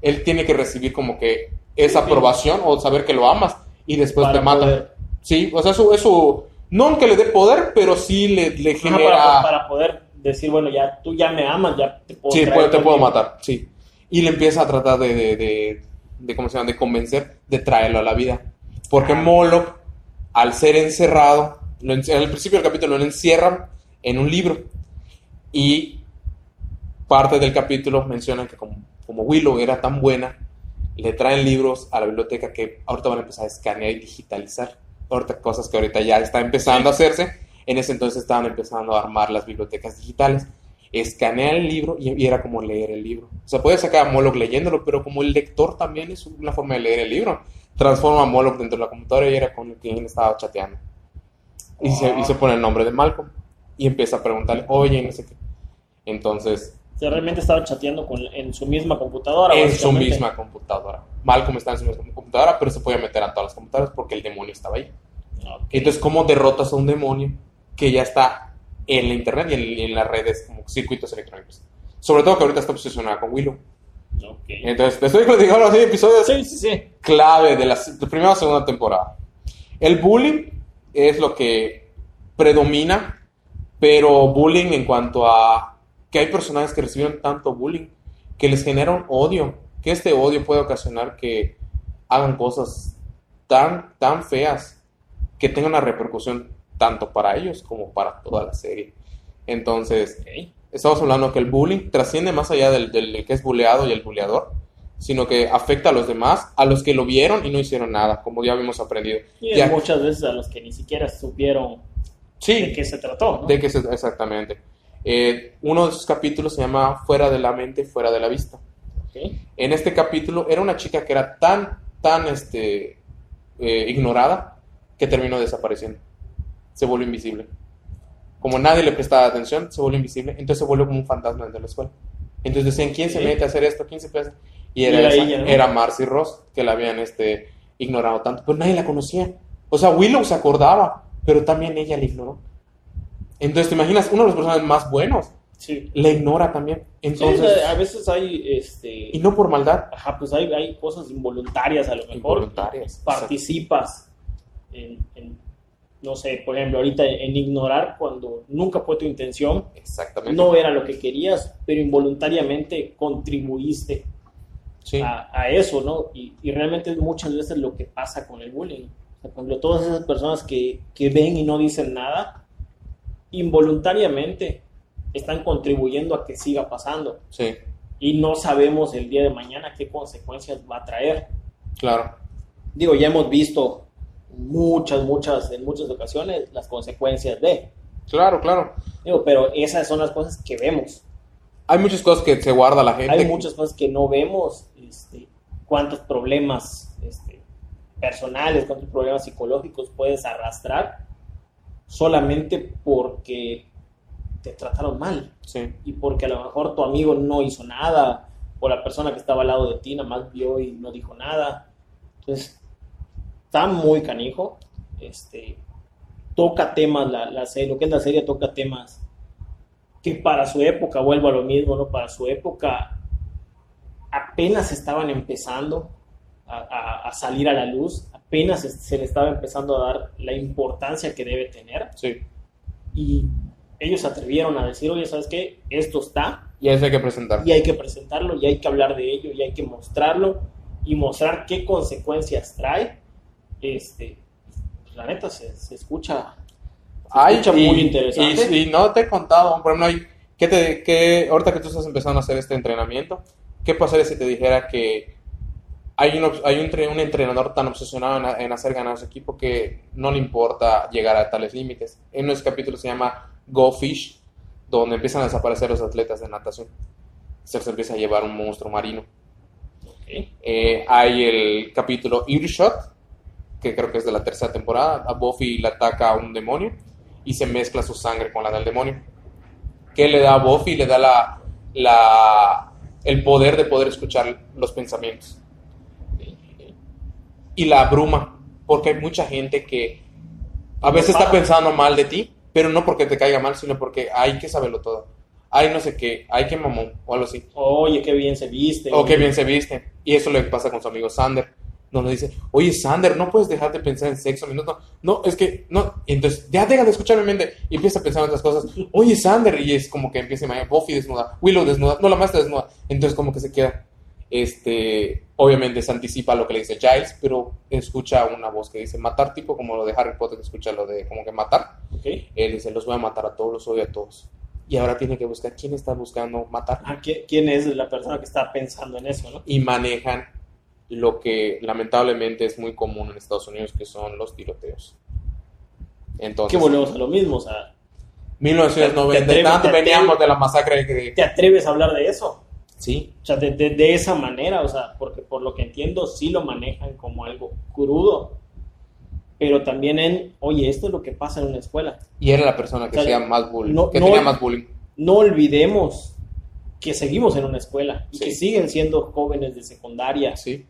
Él tiene que recibir como que esa Sí. aprobación o saber que lo amas y después Para te mata. poder- Sí, o sea, eso, eso no aunque le dé poder, pero sí le, le genera... para, para poder decir, bueno, ya tú ya me amas, ya te puedo Sí, puedo- te puedo matar, sí. Y le empieza a tratar de, de, de, de, ¿cómo se llama? De convencer, de traerlo a la vida. Porque. Moloch, al ser encerrado, lo en, el principio del capítulo lo encierran en un libro. Y parte del capítulo mencionan que como, como Willow era tan buena, le traen libros a la biblioteca que ahorita van a empezar a escanear y digitalizar. Ahorita cosas que ahorita ya está empezando a hacerse. En ese entonces estaban empezando a armar las bibliotecas digitales. Escanear el libro y, y era como leer el libro. O sea, puedes sacar a Moloch leyéndolo, pero como el lector también es una forma de leer el libro. Transforma a Moloch dentro de la computadora y era con quien estaba chateando. Y, se, y se pone el nombre de Malcolm. Y empieza a preguntarle, oye, no sé qué. Entonces, sea, realmente estaba chateando con, en su misma computadora. en su misma computadora. Malcolm está en su misma computadora, pero se podía meter a todas las computadoras porque el demonio estaba ahí. Entonces, ¿cómo derrotas a un demonio que ya está en la internet y en, y en las redes como circuitos electrónicos? Sobre todo que ahorita está obsesionada con Willow. Ok. Entonces, te estoy platicando así episodios Sí, sí, sí. clave de la, de primera o segunda temporada. El bullying es lo que predomina, pero bullying en cuanto a que hay personajes que reciben tanto bullying que les genera un odio, que este odio puede ocasionar que hagan cosas tan, tan feas que tengan una repercusión tanto para ellos como para toda la serie. Entonces, estamos hablando que el bullying trasciende más allá del, del que es bulleado y el bulleador, sino que afecta a los demás, a los que lo vieron y no hicieron nada, como ya habíamos aprendido. Y Ya- muchas veces a los que ni siquiera supieron de sí, qué se trató, ¿no? de que se- exactamente. Eh, uno de sus capítulos se llama Fuera de la mente, fuera de la vista. Ok. En este capítulo era una chica que era tan, tan este, eh, ignorada que terminó desapareciendo. Se volvió invisible. Como nadie le prestaba atención, se volvió invisible. Entonces se volvió como un fantasma dentro de la escuela. Entonces decían, ¿quién se mete a hacer esto? ¿Quién se puede hacer? Y era, era esa- ella, ¿no? era Marcy Ross, que la habían este, ignorado tanto. Pero nadie la conocía. O sea, Willow se acordaba, pero también ella la ignoró. Entonces, ¿te imaginas? Uno de los personajes más buenos Sí. la ignora también. Sí, Entonces, a veces hay, este... y no por maldad, Ajá, pues hay, hay cosas involuntarias a lo mejor. Involuntarias, Participas en, en, no sé, por ejemplo, ahorita en ignorar cuando nunca fue tu intención, exactamente. no era lo que querías, pero involuntariamente contribuiste Sí. a, a eso, ¿no? Y, y realmente es muchas veces lo que pasa con el bullying. O sea, por ejemplo, todas esas personas que, que ven y no dicen nada, involuntariamente están contribuyendo a que siga pasando. Sí, Y no sabemos el día de mañana qué consecuencias va a traer. claro. Digo, ya hemos visto muchas, muchas, en muchas ocasiones las consecuencias de. Claro, claro. Digo, pero esas son las cosas que vemos. Hay muchas cosas que se guarda la gente. Hay muchas cosas que no vemos. Este, cuántos problemas este, personales, cuántos problemas psicológicos puedes arrastrar solamente porque te trataron mal. Sí. Y porque a lo mejor tu amigo no hizo nada, o la persona que estaba al lado de ti nada más vio y no dijo nada. Entonces, está muy canijo. Este, toca temas, la, la serie, lo que es la serie toca temas que para su época, vuelvo a lo mismo, ¿no? Para su época apenas estaban empezando a, a, salir a la luz, apenas se le estaba empezando a dar la importancia que debe tener. Sí. Y ellos atrevieron a decir, oye, ¿sabes qué? Esto está. Y eso hay que presentarlo. Y hay que presentarlo, y hay que hablar de ello, y hay que mostrarlo, y mostrar qué consecuencias trae. Este, pues, la neta, se, se escucha, se escucha y, muy interesante. Y, y, no te he contado, por ejemplo, ¿qué te, qué, ahorita que tú estás empezando a hacer este entrenamiento, ¿qué pasaría si te dijera que hay un, hay un, un entrenador tan obsesionado en, en, hacer ganar a su equipo que no le importa llegar a tales límites? En unos capítulos se llama Go Fish, donde empiezan a desaparecer los atletas de natación. Se les empieza a llevar un monstruo marino. Okay. Eh, hay el capítulo Earshot, que creo que es de la tercera temporada. A Buffy le ataca a un demonio y se mezcla su sangre con la del demonio. ¿Qué le da a Buffy? Le da la, la, el poder de poder escuchar los pensamientos. Y la abruma, porque hay mucha gente que a veces está pensando mal de ti, pero no porque te caiga mal, sino porque hay que saberlo todo. Hay no sé qué, hay que mamón, o algo así. Oye, qué bien se viste. O qué bien se viste. Y eso le pasa con su amigo Sander. Donde dice, oye Sander, no puedes dejar de pensar en sexo. No, no, no es que, no. Entonces, ya deja de escuchar mi mente. Y empieza a pensar en otras cosas. Oye Sander, y es como que empieza a imaginar Buffy desnuda, Willow desnuda, no, la maestra desnuda. Entonces, como que se queda. Este, obviamente se anticipa lo que le dice Giles, pero escucha una voz que dice matar, tipo como lo de Harry Potter, que escucha lo de como que matar. Okay. Él dice, los voy a matar a todos, los odio a todos. Y ahora tiene que buscar quién está buscando matar. Ah, ¿Quién es la persona que está pensando en eso, no? Y manejan lo que lamentablemente es muy común en Estados Unidos, que son los tiroteos. Entonces, que volvemos a lo mismo, o sea. 1990, te atreves, tanto veníamos de la masacre de... ¿Te atreves a hablar de eso? Sí. O sea, de, de, de, esa manera, o sea, porque por lo que entiendo, sí lo manejan como algo crudo. Pero también en, oye, esto es lo que pasa en una escuela. Y era la persona que O sea, más bullying, no- que no- tenía más bullying. No olvidemos que seguimos en una escuela y Sí. que siguen siendo jóvenes de secundaria. Sí.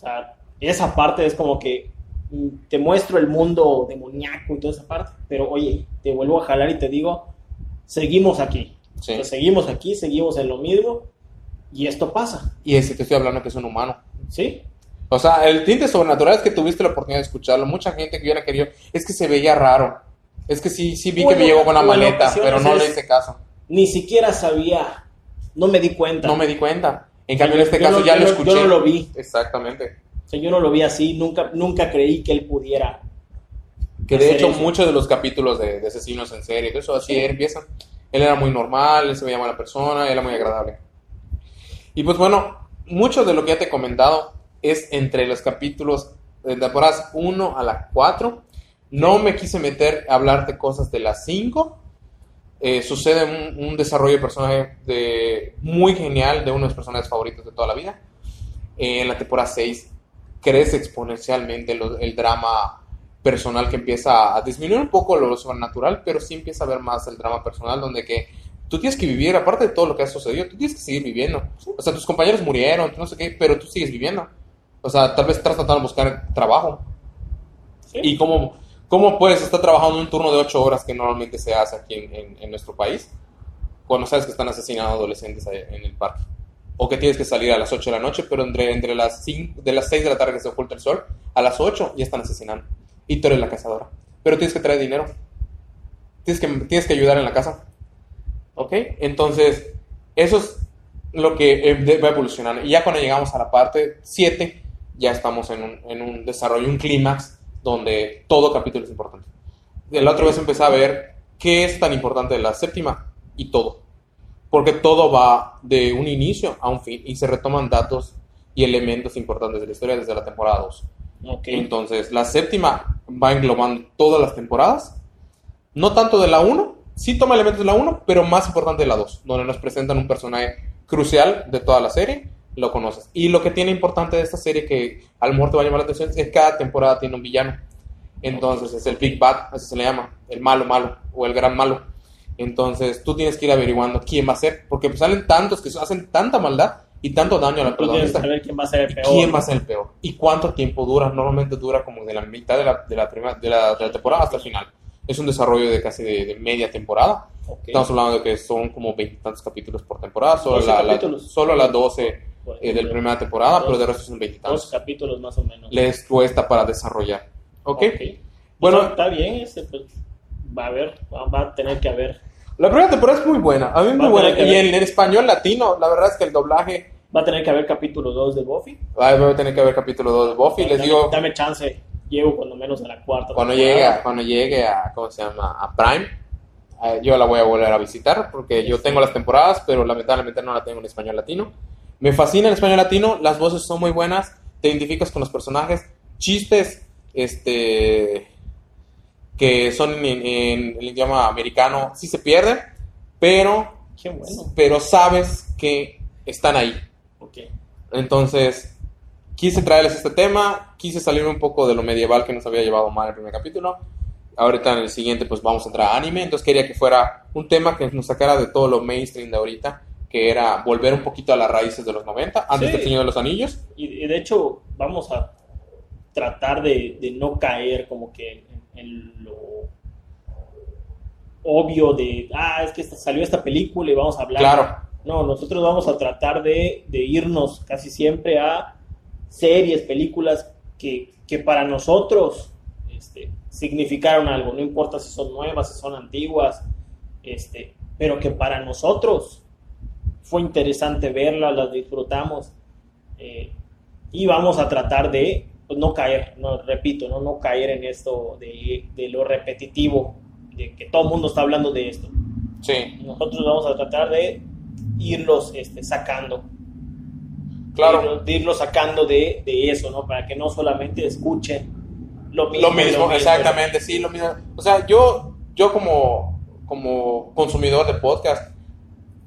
O sea, esa parte es como que mm, te muestro el mundo demoníaco y toda esa parte, pero oye, te vuelvo a jalar y te digo, seguimos aquí. Sí. Seguimos aquí, seguimos en lo mismo y esto pasa, Y ese te estoy hablando que es un humano. ¿sí? O sea, el tinte sobrenatural es que tuviste la oportunidad de escucharlo. Mucha gente que hubiera querido, es que se veía raro. Es que sí, sí vi que me llegó con en maleta, pero no le hice caso. Ni siquiera sabía, no me di cuenta. No me di cuenta. En cambio, en este Yo caso no- ya yo lo escuché. Yo no lo vi, Exactamente. o sea, yo no lo vi así, nunca, nunca creí que él pudiera. Que de hecho, eso. muchos de los capítulos de, de asesinos en serie, eso así Sí. empiezan. Él era muy normal, él se veía buena persona, él era muy agradable. Y pues bueno, mucho de lo que ya te he comentado es entre los capítulos de temporadas 1 a la 4. No me quise meter a hablarte cosas de las 5. Eh, sucede un, un desarrollo de personaje de, muy genial de uno de mis personajes favoritos de toda la vida. Eh, en la temporada 6 crece exponencialmente lo- el drama personal que empieza a disminuir un poco lo sobrenatural, pero sí empieza a ver más el drama personal donde que tú tienes que vivir, aparte de todo lo que ha sucedido, tú tienes que seguir viviendo. O sea, tus compañeros murieron, no sé qué, pero tú sigues viviendo. O sea, tal vez estás tratando de buscar trabajo. ¿sí? ¿Y cómo, cómo puedes estar trabajando un turno de 8 horas que normalmente se hace aquí en, en- en nuestro país? Cuando sabes que están asesinando adolescentes en el parque. O que tienes que salir a las 8 de la noche, pero entre, entre las, 5, de las 6 de la tarde que se oculta el sol, a las 8 ya están asesinando. Y tú eres la cazadora. Pero tienes que traer dinero. Tienes que, tienes que ayudar en la casa. ¿Ok? Entonces, eso es lo que eh, va evolucionando. Y ya cuando llegamos a la parte 7, ya estamos en un, en un desarrollo, un clímax, donde todo capítulo es importante. La otra vez empecé a ver qué es tan importante de la séptima y todo. Porque todo va de un inicio a un fin y se retoman datos y elementos importantes de la historia desde la temporada 2. Ok. Entonces, la séptima va englobando todas las temporadas, no tanto de la 1, sí toma elementos de la 1, pero más importante de la 2, donde nos presentan un personaje crucial de toda la serie, lo conoces. Y lo que tiene importante de esta serie que a lo mejor te va a llamar la atención es que cada temporada tiene un villano. Entonces es el Big Bad, así se le llama, el malo malo o el gran malo. Entonces tú tienes que ir averiguando quién va a ser, porque pues salen tantos que hacen tanta maldad y tanto daño a la Tú tienes que protagonista. saber quién va a ser el peor. ¿Quién va a ser el peor? ¿Y cuánto tiempo dura? Normalmente dura como de la mitad de la, de la, prima- de la, de la temporada hasta el final. Es un desarrollo de casi de, de media temporada. Ok. Estamos hablando de que son como veintitantos capítulos por temporada, solo, 12 la, capítulos. solo las 12 Por eh, de ejemplo, la primera temporada, pero de Dos- resto son Dos veintitantos. capítulos más o menos. Les cuesta para desarrollar. ¿Ok? Bueno, Bueno, está bien, ese, pues, va a haber, va, va a tener que haber, la primera temporada es muy buena. A mí es Va muy buena. Y en, en español latino, la verdad es que el doblaje. va a tener que haber capítulo 2 de Buffy. Voy a tener que ver capítulo 2 de Buffy. Les dame, digo, dame chance, llego cuando menos a la cuarta. cuando temporada. llegue, cuando llegue a, ¿cómo se llama? A Prime, eh, yo la voy a volver a visitar porque yo tengo las temporadas, pero lamentablemente no la tengo en español latino. Me fascina el español latino, las voces son muy buenas, te identificas con los personajes, chistes, este, que son en, en el idioma americano, sí se pierden, pero, Qué bueno. pero sabes que están ahí. Entonces, quise traerles este tema, quise salir un poco de lo medieval que nos había llevado mal el primer capítulo. Ahorita en el siguiente pues vamos a entrar a anime, entonces quería que fuera un tema que nos sacara de todo lo mainstream de ahorita, que era volver un poquito a las raíces de los 90, antes Sí. del Señor de los Anillos. Y, y de hecho, vamos a tratar de, de no caer como que en, en lo obvio de, ah, es que salió esta película y vamos a hablar. Claro, No, nosotros vamos a tratar de, de irnos casi siempre a series, películas que, que para nosotros este, significaron algo, no importa si son nuevas, si son antiguas, este, pero que para nosotros fue interesante verlas, las disfrutamos eh, y vamos a tratar de pues, no caer, no, repito, no, no caer en esto de, de lo repetitivo, de que todo el mundo está hablando de esto. sí, Nosotros vamos a tratar de irlos este, sacando, claro. de, irlos sacando de, de eso, ¿no? Para que no solamente escuchen lo mismo. Lo mismo, lo exactamente, sí, lo mismo. O sea, yo, yo como, como consumidor de podcast,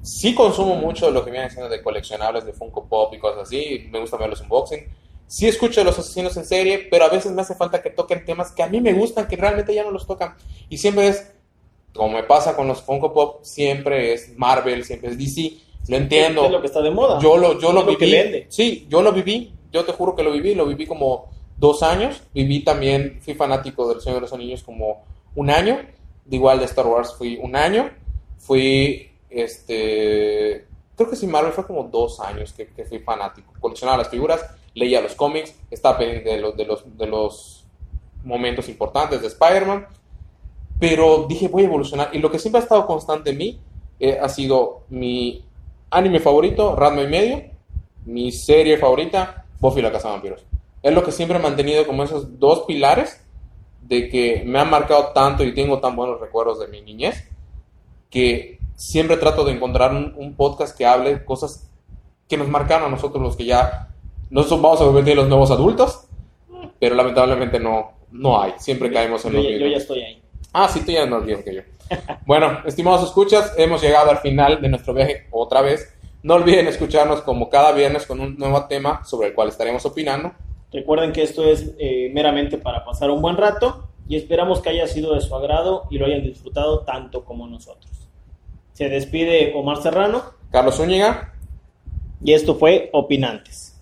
sí consumo mucho lo que viene siendo de coleccionables, de Funko Pop y cosas así. Me gusta ver los unboxing. Sí escucho los asesinos en serie, pero a veces me hace falta que toquen temas que a mí me gustan, que realmente ya no los tocan. Y siempre es, como me pasa con los Funko Pop, siempre es Marvel, siempre es DC. Lo entiendo. Es lo que está de moda. Yo lo, yo Es lo lo que viví. vende. Sí, yo lo viví. Yo te juro que lo viví. Lo viví como dos años. Viví también, fui fanático del Señor de los Anillos como un año. De igual de Star Wars fui un año. Fui, este, creo que sí, Marvel fue como dos años que, que fui fanático. Coleccionaba las figuras, leía los cómics, estaba pendiente de los, de los, de los momentos importantes de Spider-Man. Pero dije, voy a evolucionar. Y lo que siempre ha estado constante en mí eh, ha sido mi anime favorito, Ranma y medio. Mi serie favorita, Buffy la Casa de Vampiros. Es lo que siempre he mantenido como esos dos pilares de que me han marcado tanto y tengo tan buenos recuerdos de mi niñez que siempre trato de encontrar un, un podcast que hable cosas que nos marcaron a nosotros los que ya no somos, vamos a convertir en los nuevos adultos, pero lamentablemente no, no hay. Siempre caemos en yo, lo mismo. yo ya estoy ahí. Ah, sí, tú ya no viejo que yo. Bueno, estimados escuchas, hemos llegado al final de nuestro viaje otra vez. No olviden escucharnos como cada viernes con un nuevo tema sobre el cual estaremos opinando. Recuerden que esto es eh, meramente para pasar un buen rato y esperamos que haya sido de su agrado y lo hayan disfrutado tanto como nosotros. Se despide Omar Serrano Carlos Zúñiga, y esto fue Opinantes.